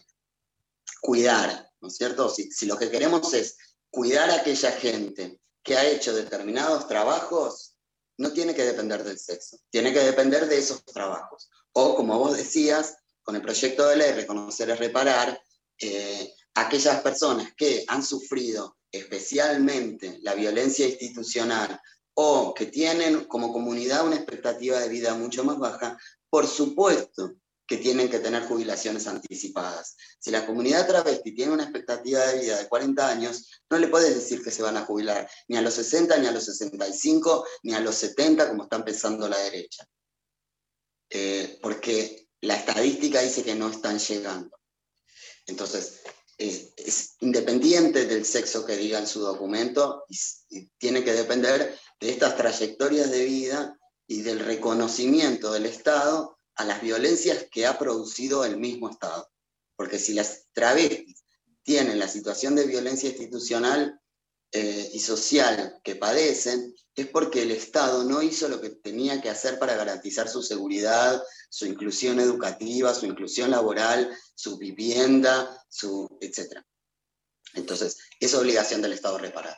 cuidar, ¿no es cierto? Si, si lo que queremos es cuidar a aquella gente que ha hecho determinados trabajos, no tiene que depender del sexo, tiene que depender de esos trabajos. O, como vos decías, con el proyecto de ley Reconocer es Reparar, eh, aquellas personas que han sufrido especialmente la violencia institucional o que tienen como comunidad una expectativa de vida mucho más baja, por supuesto que tienen que tener jubilaciones anticipadas. Si la comunidad travesti tiene una expectativa de vida de 40 años, no le puedes decir que se van a jubilar ni a los 60, ni a los 65, ni a los 70, como están pensando la derecha. Eh, porque la estadística dice que no están llegando. Entonces, es, independiente del sexo que diga en su documento y, tiene que depender de estas trayectorias de vida y del reconocimiento del Estado a las violencias que ha producido el mismo Estado. Porque si las travestis tienen la situación de violencia institucional eh, y social que padecen, es porque el Estado no hizo lo que tenía que hacer para garantizar su seguridad, su inclusión educativa, su inclusión laboral, su vivienda, su, etc. Entonces, es obligación del Estado reparar.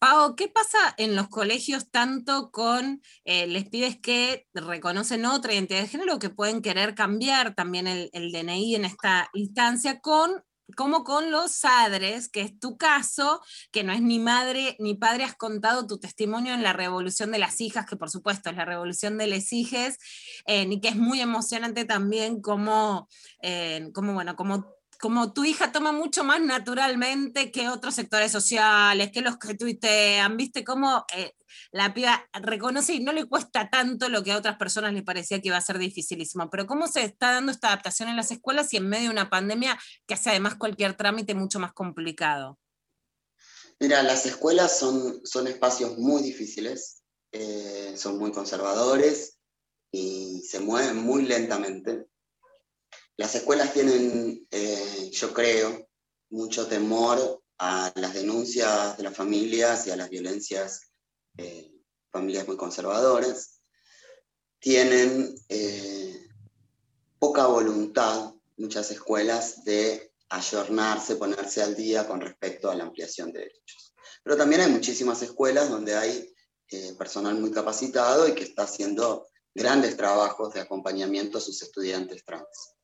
Pau, ¿qué pasa en los colegios tanto con eh, les pibes que reconocen otra identidad de género que pueden querer cambiar también el, el DNI en esta instancia con como con los padres, que es tu caso, que no es ni madre ni padre, has contado tu testimonio en la revolución de las hijas, que por supuesto es la revolución de las hijas, eh, y que es muy emocionante también como, eh, como bueno, como como tu hija toma mucho más naturalmente que otros sectores sociales, que los que tuitean, viste cómo eh, la piba reconoce y no le cuesta tanto lo que a otras personas les parecía que iba a ser dificilísimo. Pero cómo se está dando esta adaptación en las escuelas y en medio de una pandemia que hace además cualquier trámite mucho más complicado. Mira, las escuelas son, son espacios muy difíciles, eh, son muy conservadores y se mueven muy lentamente. Las escuelas tienen, eh, yo creo, mucho temor a las denuncias de las familias y a las violencias, eh, familias muy conservadoras. Tienen eh, poca voluntad, muchas escuelas, de ayornarse, ponerse al día con respecto a la ampliación de derechos. Pero también hay muchísimas escuelas donde hay eh, personal muy capacitado y que está haciendo grandes trabajos de acompañamiento a sus estudiantes trans.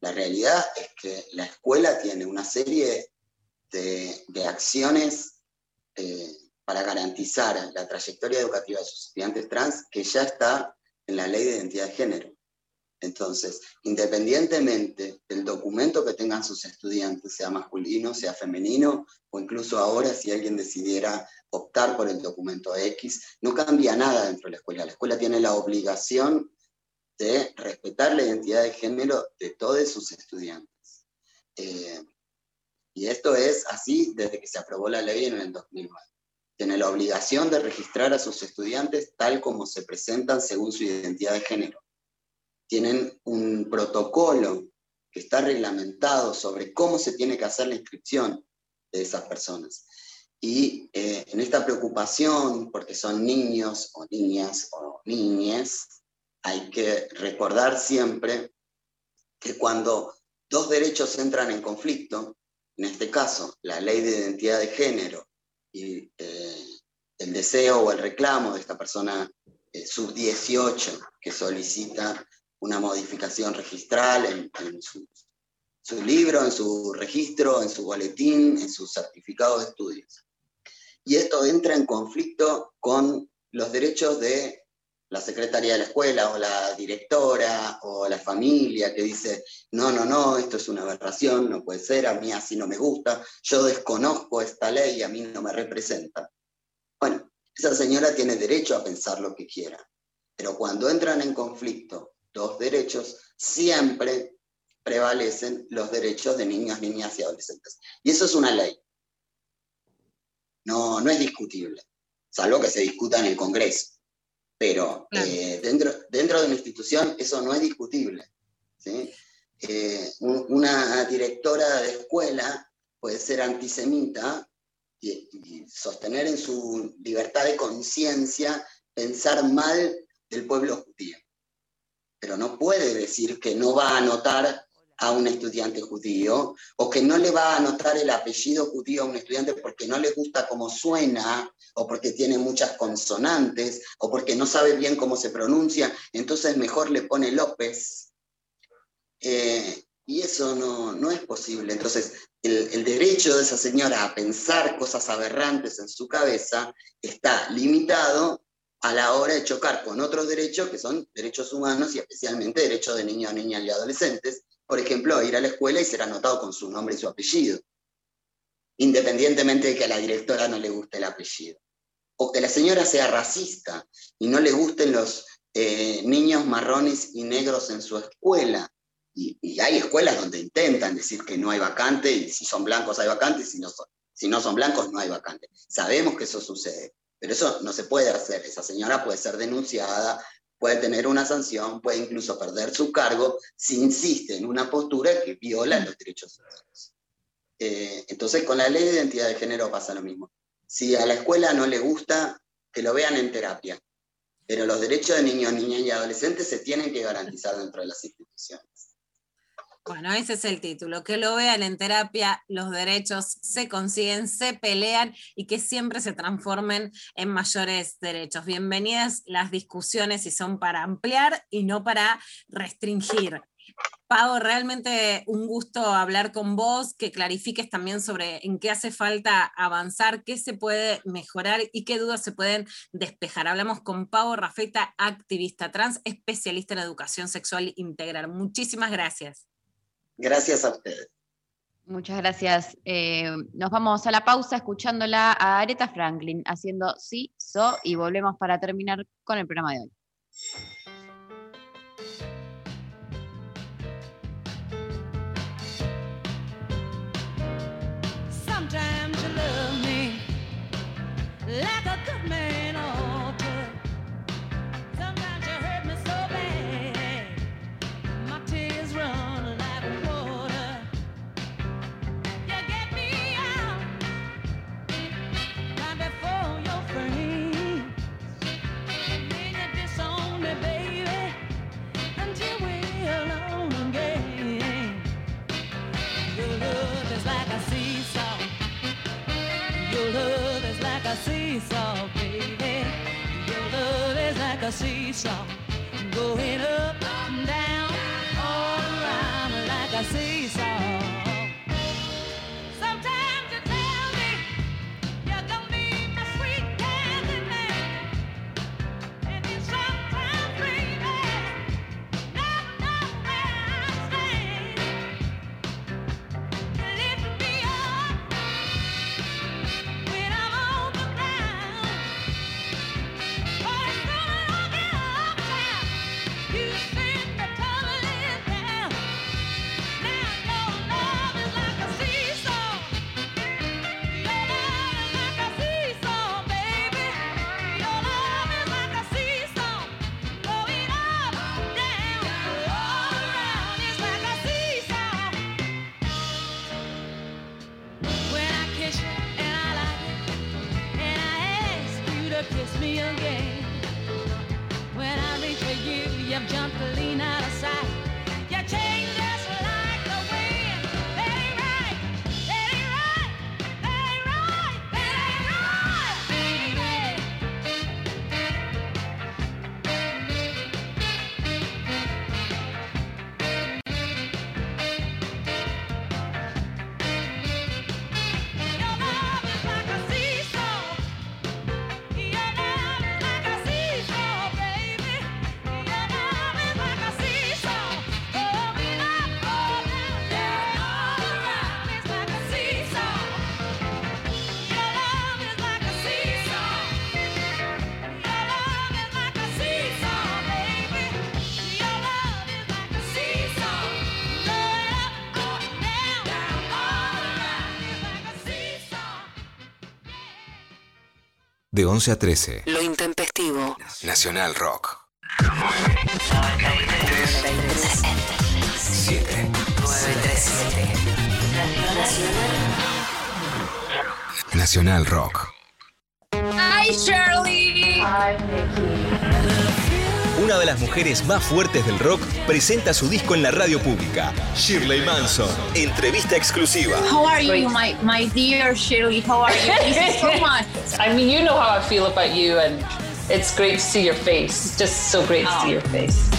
La realidad es que la escuela tiene una serie de, de acciones eh, para garantizar la trayectoria educativa de sus estudiantes trans que ya está en la ley de identidad de género. Entonces, independientemente del documento que tengan sus estudiantes, sea masculino, sea femenino, o incluso ahora si alguien decidiera optar por el documento X, no cambia nada dentro de la escuela. La escuela tiene la obligación de respetar la identidad de género de todos sus estudiantes. Eh, y esto es así desde que se aprobó la ley en el 2009. Tiene la obligación de registrar a sus estudiantes tal como se presentan según su identidad de género tienen un protocolo que está reglamentado sobre cómo se tiene que hacer la inscripción de esas personas. Y eh, en esta preocupación, porque son niños o niñas o niñes, hay que recordar siempre que cuando dos derechos entran en conflicto, en este caso la ley de identidad de género y eh, el deseo o el reclamo de esta persona eh, sub-18 que solicita una modificación registral en, su, libro, en su registro, en su boletín, en su certificado de estudios. Y esto entra en conflicto con los derechos de la secretaria de la escuela o la directora o la familia que dice, no, no, no, esto es una aberración, no puede ser, a mí así no me gusta, yo desconozco esta ley a mí no me representa. Bueno, esa señora tiene derecho a pensar lo que quiera, pero cuando entran en conflicto dos derechos, siempre prevalecen los derechos de niños, niñas y adolescentes. Y eso es una ley. No, no es discutible, salvo que se discuta en el Congreso. Pero eh, dentro, dentro de una institución eso no es discutible. Eh, una directora de escuela puede ser antisemita y sostener en su libertad de conciencia pensar mal del pueblo judío pero no puede decir que no va a anotar a un estudiante judío o que no le va a anotar el apellido judío a un estudiante porque no le gusta cómo suena o porque tiene muchas consonantes o porque no sabe bien cómo se pronuncia, entonces mejor le pone López. Eh, y eso no, no, es posible. Entonces, el, el, derecho de esa señora a pensar cosas aberrantes en su cabeza está limitado a la hora de chocar con otros derechos que son derechos humanos y especialmente derechos de niños, niñas y adolescentes, por ejemplo, ir a la escuela y ser anotado con su nombre y su apellido, independientemente de que a la directora no le guste el apellido. O que la señora sea racista y no le gusten los eh, niños marrones y negros en su escuela. Y, y, hay escuelas donde intentan decir que no hay vacante y si son blancos hay vacante y si no son, si no son blancos no hay vacante. Sabemos que eso sucede. Pero eso no se puede hacer. Esa señora puede ser denunciada, puede tener una sanción, puede incluso perder su cargo si insiste en una postura que viola los derechos humanos. Eh, entonces, con la ley de identidad de género pasa lo mismo. Si a la escuela no le gusta, que lo vean en terapia. Pero los derechos de niños, niñas y adolescentes se tienen que garantizar dentro de las instituciones. Bueno, ese es el título, que lo vean en terapia, los derechos se consiguen, se pelean y que siempre se transformen en mayores derechos. Bienvenidas las discusiones si son para ampliar y no para restringir. Pau, realmente un gusto hablar con vos, que clarifiques también sobre en qué hace falta avanzar, qué se puede mejorar y qué dudas se pueden despejar. Hablamos con Pau Rafeta, activista trans, especialista en educación sexual integral. Muchísimas gracias. Gracias a ustedes. Muchas gracias. Eh, nos vamos a la pausa escuchándola a Aretha Franklin haciendo sí, so y volvemos para terminar con el programa de hoy. Seesaw, baby. Your love is like a seesaw. Going up and down, all around like a seesaw. De 11 a 13. Lo intempestivo. Nacional Rock. 937. Nacional Rock. Hi, Shirley. Hi, Una de las mujeres más fuertes del rock presenta su disco en la radio pública. Shirley Manson. Entrevista exclusiva. How are you, my, my dear Shirley? How are you? Thank you so much. I mean, you know how I feel about you, and it's great to see your face. It's just so great to see your face.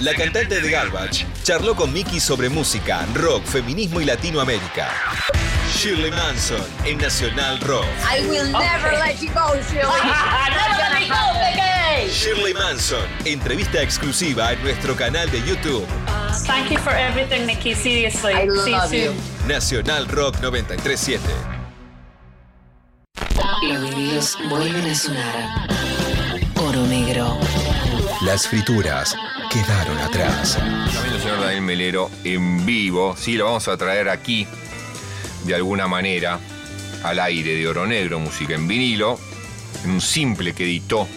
La cantante de Garbage charló con Mickey sobre música, rock, feminismo y Latinoamérica. Shirley Manson en Nacional Rock. I will never let you go, Shirley. Never let me go, baby. Shirley Manson. Entrevista exclusiva en nuestro canal de YouTube. Thank you for everything, Nikki. Seriously. I See love you you. soon. Nacional Rock 937. Vuelven a sonar. Oro negro. Las frituras quedaron atrás. También el señor Daniel Melero en vivo, sí, lo vamos a traer aquí de alguna manera al aire de Oro Negro, música en vinilo, en un simple que editó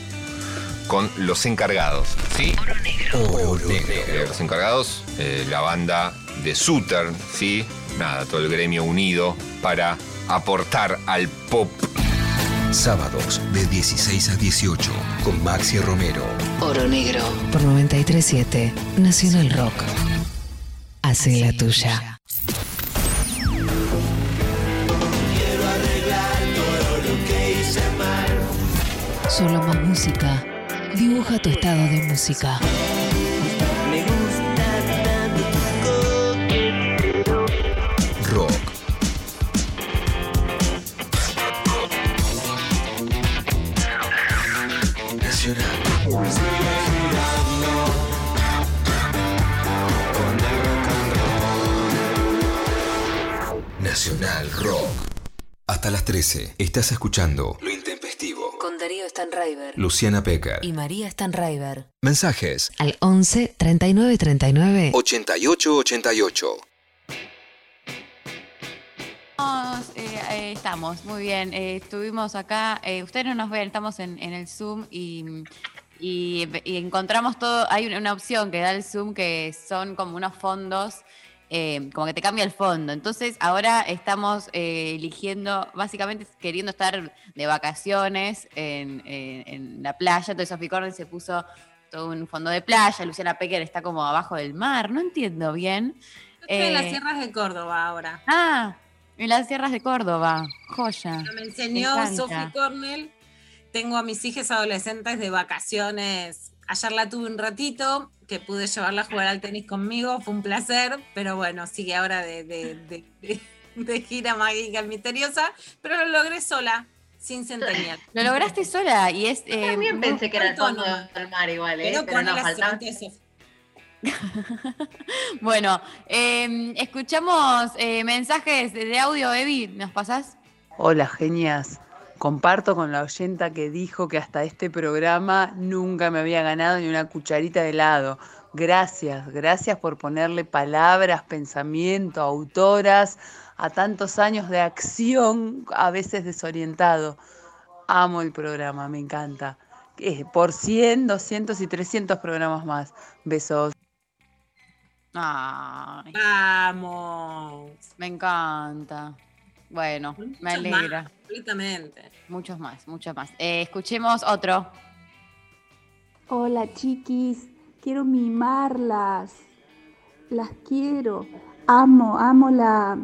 con Los Encargados, ¿sí? Oro Negro. Eh, Los Encargados, eh, la banda de Southern, ¿sí? Nada, todo el gremio unido para aportar al pop. Sábados de 16 a 18 con Maxi Romero. Oro negro. Por 937 Nacional Rock. Hace la tuya. Quiero arreglar todo lo que hice mal. Solo más música. Dibuja tu estado de música. Nacional Rock. Hasta las 13. Estás escuchando Lo Intempestivo. Con Darío Stanraiver. Luciana Pecker. Y María Stanraiver. Mensajes. Al 11 39 39 88 88. Estamos, eh, eh, estamos, muy bien. Eh, estuvimos acá, eh, ustedes no nos ven, estamos en, en el Zoom y, y- y encontramos todo. Hay una opción que da el Zoom que son como unos fondos, eh, como que te cambia el fondo. Entonces ahora estamos eh, eligiendo, básicamente queriendo estar de vacaciones en, en- en la playa. Entonces Sophie Cornell se puso todo un fondo de playa, Luciana Pecker está como abajo del mar, no entiendo bien. Estoy en las Eh, sierras de Córdoba ahora. Ah, en las sierras de Córdoba. Joya. Me enseñó encanta. Sophie Cornell. Tengo a mis hijas adolescentes de vacaciones. Ayer la tuve un ratito, que pude llevarla a jugar al tenis conmigo, fue un placer, pero bueno, sigue ahora de, de- de- de- de gira mágica misteriosa, pero lo logré sola, sin centenial. Lo lograste sola y es. eh, También pensé que era el fondo del mar igual, ¿eh? Pero Pero, no, faltaba. Bueno, eh, escuchamos eh, mensajes de audio, Evi, ¿nos pasás? Hola, genias. Comparto con la oyenta que dijo que hasta este programa nunca me había ganado ni una cucharita de helado. Gracias, gracias por ponerle palabras, pensamiento, autoras a tantos años de acción, a veces desorientado. Amo el programa, me encanta. Eh, Por 100, 200 y 300 programas más. Besos. Ay, Vamos. me encanta. Bueno, me Muchos más, alegra. completamente. Muchos más, muchos más. Eh, escuchemos otro. Hola chiquis, quiero mimarlas, las quiero, amo, amo la,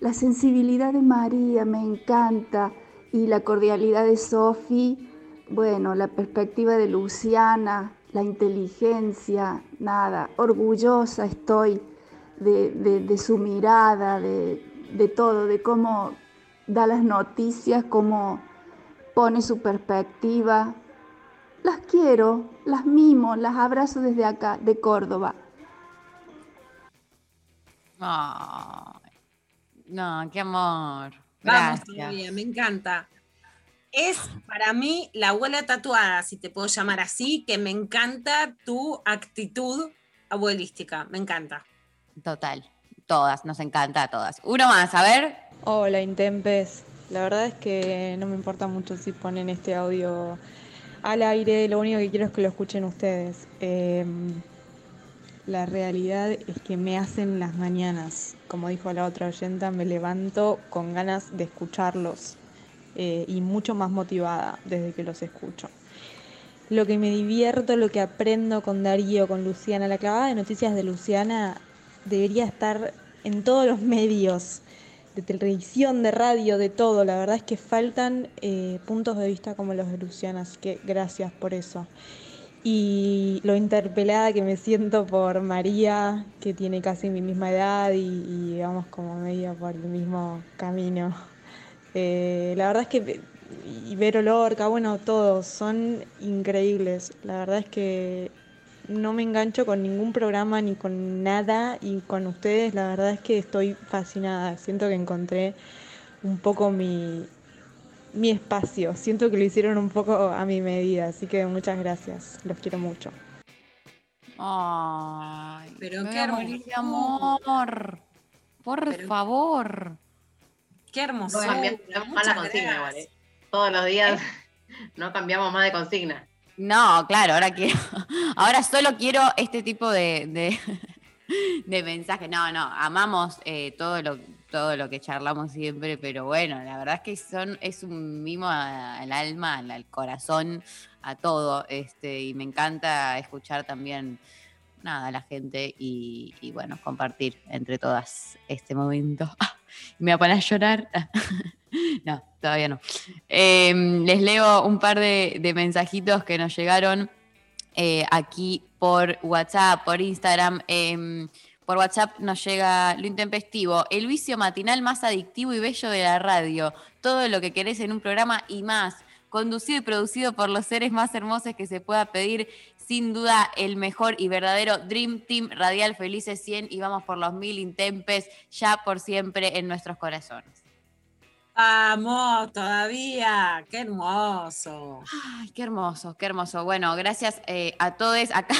la sensibilidad de María, me encanta, y la cordialidad de Sofi, bueno, la perspectiva de Luciana, la inteligencia, nada, orgullosa estoy de, de- de su mirada, de, de todo, de cómo da las noticias, cómo pone su perspectiva. Las quiero, las mimo, las abrazo desde acá, de Córdoba. No, qué amor. Vamos todavía, me encanta. Es para mí la abuela tatuada, si te puedo llamar así, que me encanta tu actitud abuelística, me encanta. Total, todas, nos encanta a todas. Uno más, a ver. Hola, Intempes. La verdad es que no me importa mucho si ponen este audio al aire, lo único que quiero es que lo escuchen ustedes. Eh, la realidad es que me hacen las mañanas. Como dijo la otra oyenta, me levanto con ganas de escucharlos eh, y mucho más motivada desde que los escucho. Lo que me divierto, lo que aprendo con Darío, con Luciana, la clavada de noticias de Luciana debería estar en todos los medios, de televisión, de radio, de todo. La verdad es que faltan eh, puntos de vista como los de Luciana, así que gracias por eso. Y lo interpelada que me siento por María, que tiene casi mi misma edad y, y vamos como medio por el mismo camino. Eh, la verdad es que, y Vero Lorca, bueno, todos son increíbles. La verdad es que no me engancho con ningún programa ni con nada y con ustedes la verdad es que estoy fascinada. Siento que encontré un poco mi, mi espacio. Siento que lo hicieron un poco a mi medida, así que muchas gracias. Los quiero mucho. Ay, Pero qué morir de amor. Por Pero- favor. Qué hermoso. No cambiamos más la consigna igual, ¿eh? Todos los días no cambiamos más de consigna. No, claro, ahora quiero, ahora solo quiero este tipo de, de, mensaje. No, no, amamos eh, todo lo todo lo que charlamos siempre, pero bueno, la verdad es que son, es un mimo al alma, al, al corazón, a todo, este, y me encanta escuchar también nada la gente y, bueno, compartir entre todas este momento. Me va a poner a llorar. No, todavía no. Eh, les leo un par de, mensajitos que nos llegaron eh, aquí por WhatsApp, por Instagram. Eh, por WhatsApp nos llega lo intempestivo, el vicio matinal más adictivo y bello de la radio. Todo lo que querés en un programa y más. Conducido y producido por los seres más hermosos que se pueda pedir. Sin duda, el mejor y verdadero Dream Team Radial Felices 100 y vamos por los mil intempes ya por siempre en nuestros corazones. Vamos, todavía. Qué hermoso. Ay, qué hermoso, qué hermoso. Bueno, gracias eh, a todos. Acá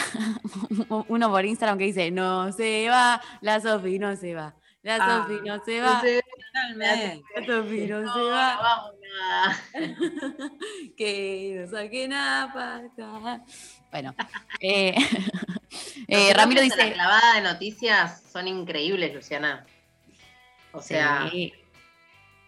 uno por Instagram que dice, no se va, la Sofi no se va. La Ah, Sofi no se no va. La Sofi no, No, se va. vamos, nada. que no saquen a pata. Bueno, eh, eh, Ramiro dice... La clavada de noticias son increíbles, Luciana. O sea, Sí.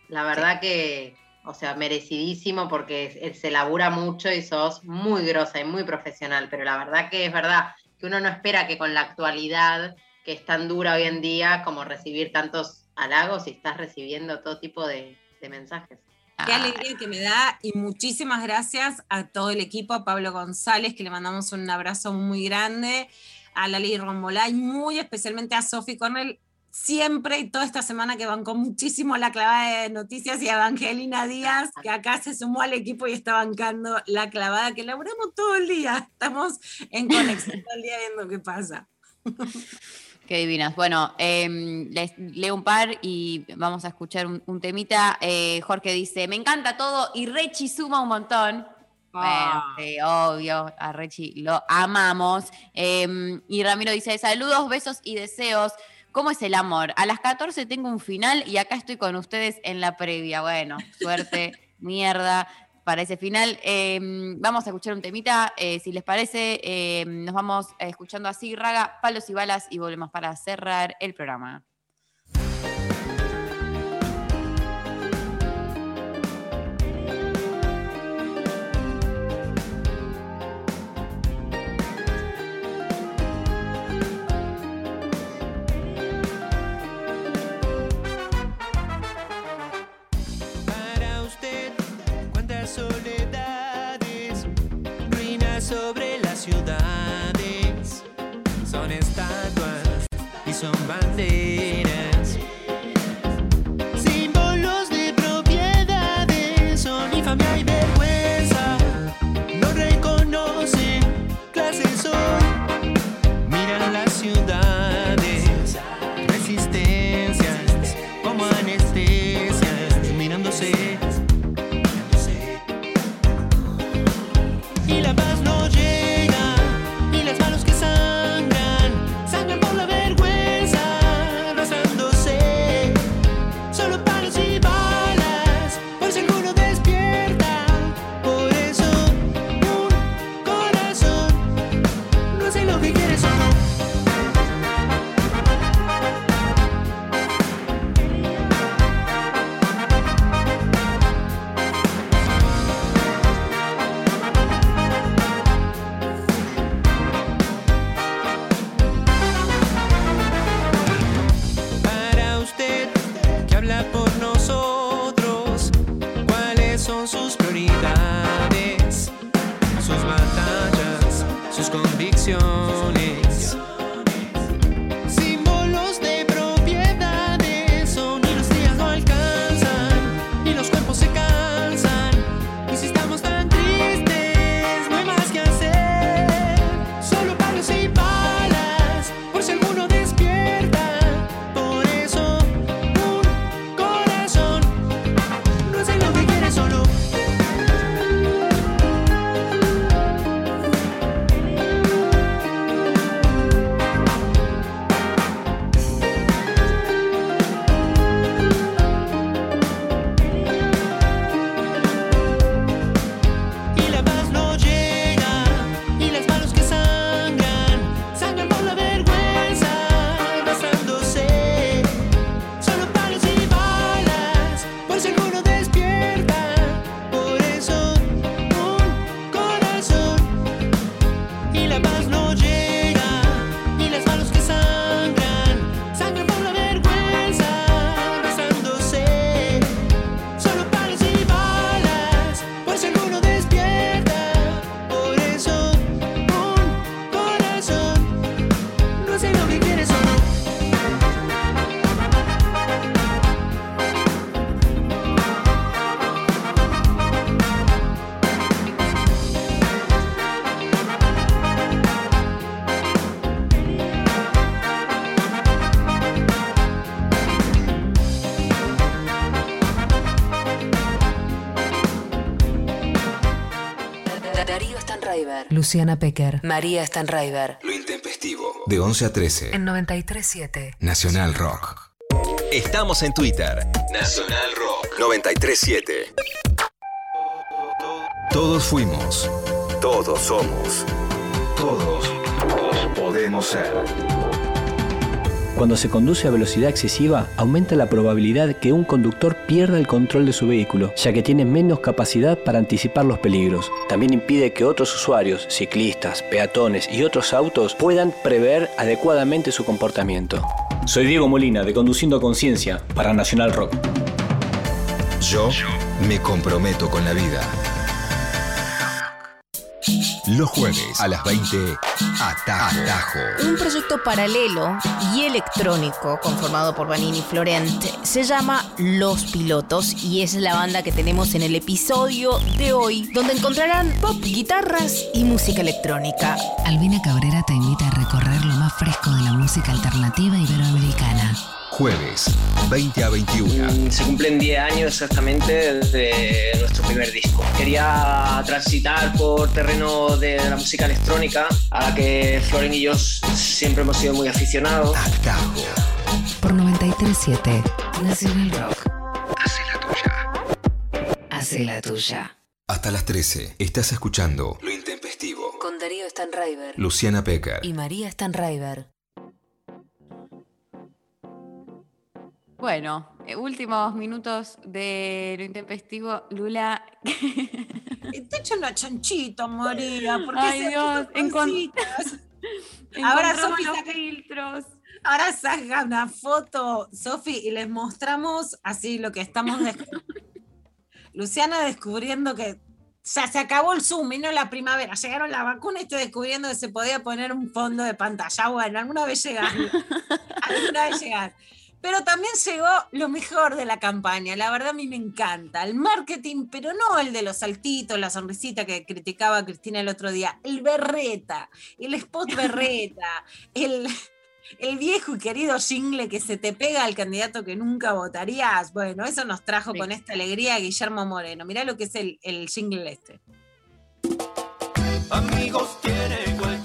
la verdad que, o sea, merecidísimo porque se labura mucho y sos muy grosa y muy profesional, pero la verdad que es verdad que uno no espera que con la actualidad que es tan dura hoy en día como recibir tantos halagos y estás recibiendo todo tipo de, de mensajes. Qué alegría que me da y muchísimas gracias a todo el equipo, a Pablo González, que le mandamos un abrazo muy grande, a Lali Rombolá y muy especialmente a Sofi Cornell, siempre y toda esta semana que bancó muchísimo la clavada de noticias y a Evangelina Díaz, que acá se sumó al equipo y está bancando la clavada, que laburamos todo el día, estamos en conexión todo el día viendo qué pasa. Qué divinas. Bueno, em, les leo un par y vamos a escuchar un, un temita. Eh, Jorge dice, me encanta todo y Rechi suma un montón. Ah. Bueno, sí, obvio, a Rechi lo amamos. Em, y Ramiro dice, saludos, besos y deseos. ¿Cómo es el amor? A las 14 tengo un final y acá estoy con ustedes en la previa. Bueno, suerte, mierda para ese final. Em, vamos a escuchar un temita, eh, si les parece, em, nos vamos eh, escuchando así, Raga, Palos y Balas, y volvemos para cerrar el programa. Sobre las ciudades, son estatuas y son Luciana Pecker. María Stanraiver. Lo intempestivo. De 11 a 13. En 93.7. Nacional Rock. Estamos en Twitter. Nacional Rock 937. Todos fuimos. Todos somos. Todos, todos podemos ser. Cuando se conduce a velocidad excesiva, aumenta la probabilidad que un conductor pierda el control de su vehículo, ya que tiene menos capacidad para anticipar los peligros. También impide que otros usuarios, ciclistas, peatones y otros autos puedan prever adecuadamente su comportamiento. Soy Diego Molina, de Conduciendo a Conciencia, para Nacional Rock. Yo me comprometo con la vida. Los jueves a las 20, Atajo. Atajo. Un proyecto paralelo y electrónico conformado por Vanini Florent se llama Los Pilotos y es la banda que tenemos en el episodio de hoy, donde encontrarán pop, guitarras y música electrónica. Albina Cabrera te invita a recorrer lo más fresco de la música alternativa iberoamericana. Jueves, 20 a 21. Se cumplen 10 años exactamente de nuestro primer disco. Quería transitar por terreno de la música electrónica, a la que Floren y yo siempre hemos sido muy aficionados. Por 937 Nacional Rock. Hace la tuya. Hace la tuya. Hasta las 13. Estás escuchando Lo Intempestivo. Con Darío Stanraiver. Luciana Pecker. Y María Stanraiver. Bueno, eh, últimos minutos de lo intempestivo. Lula. Te echo una chanchita, María. Porque Ay, Dios. Ahora los saca- filtros. Ahora saca una foto, Sofi, y les mostramos así lo que estamos. Luciana descubriendo que ya se acabó el Zoom, vino la primavera, llegaron la vacuna y estoy descubriendo que se podía poner un fondo de pantalla. Bueno, alguna vez llegar. alguna vez llegar. Pero también llegó lo mejor de la campaña. La verdad a mí me encanta. El marketing, pero no el de los saltitos, la sonrisita que criticaba Cristina el otro día. El berreta, el spot berreta, el, el viejo y querido jingle que se te pega al candidato que nunca votarías. Bueno, eso nos trajo con esta alegría Guillermo Moreno. Mirá lo que es el, el jingle este. Amigos tiene cualquiera,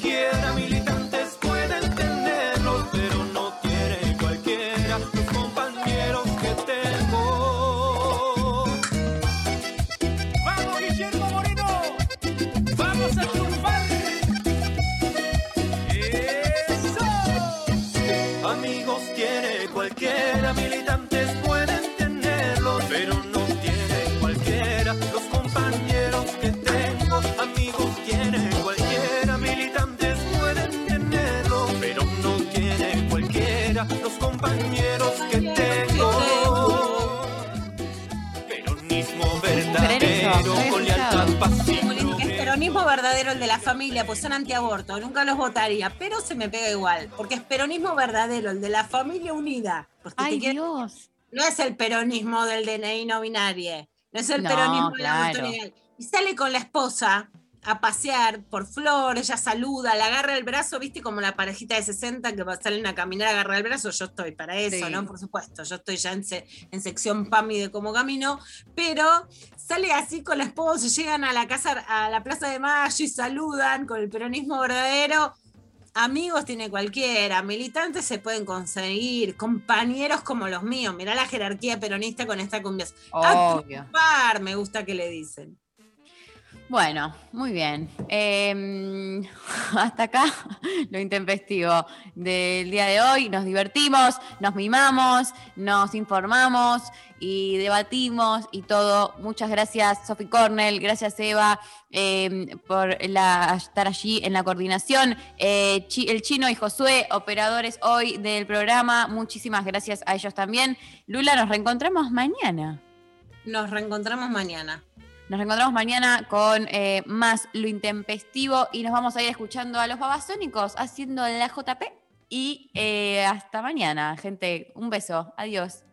verdadero el de la familia, pues son antiaborto, nunca los votaría, pero se me pega igual, porque es peronismo verdadero, el de la familia unida. Te Ay, Dios. No es el peronismo del DNI no binario, no es el No, peronismo del aborto claro. legal. Y sale con la esposa a pasear por flores, ella saluda, le agarra el brazo, viste, como la parejita de 60 que salen a caminar, agarra el brazo, yo estoy para eso, Sí. ¿no? Por supuesto, yo estoy ya en, se- en sección PAMI de cómo camino, pero sale así con la esposa, llegan a la casa, a la Plaza de Mayo y saludan con el peronismo verdadero. Amigos tiene cualquiera, militantes se pueden conseguir, compañeros como los míos. Mirá la jerarquía peronista con esta cumbia. A Obvio. triunfar, me gusta que le dicen. Bueno, muy bien. Eh, hasta acá lo intempestivo del día de hoy. Nos divertimos, nos mimamos, nos informamos y debatimos y todo. Muchas gracias, Sophie Cornell. Gracias, Eva, eh, por la- estar allí en la coordinación. Eh, el chino y Josué, operadores hoy del programa. Muchísimas gracias a ellos también. Lula, nos reencontramos mañana. Nos reencontramos mañana. Nos reencontramos mañana con eh, más Lo Intempestivo y nos vamos a ir escuchando a los babasónicos haciendo la JP. Y eh, hasta mañana, gente. Un beso. Adiós.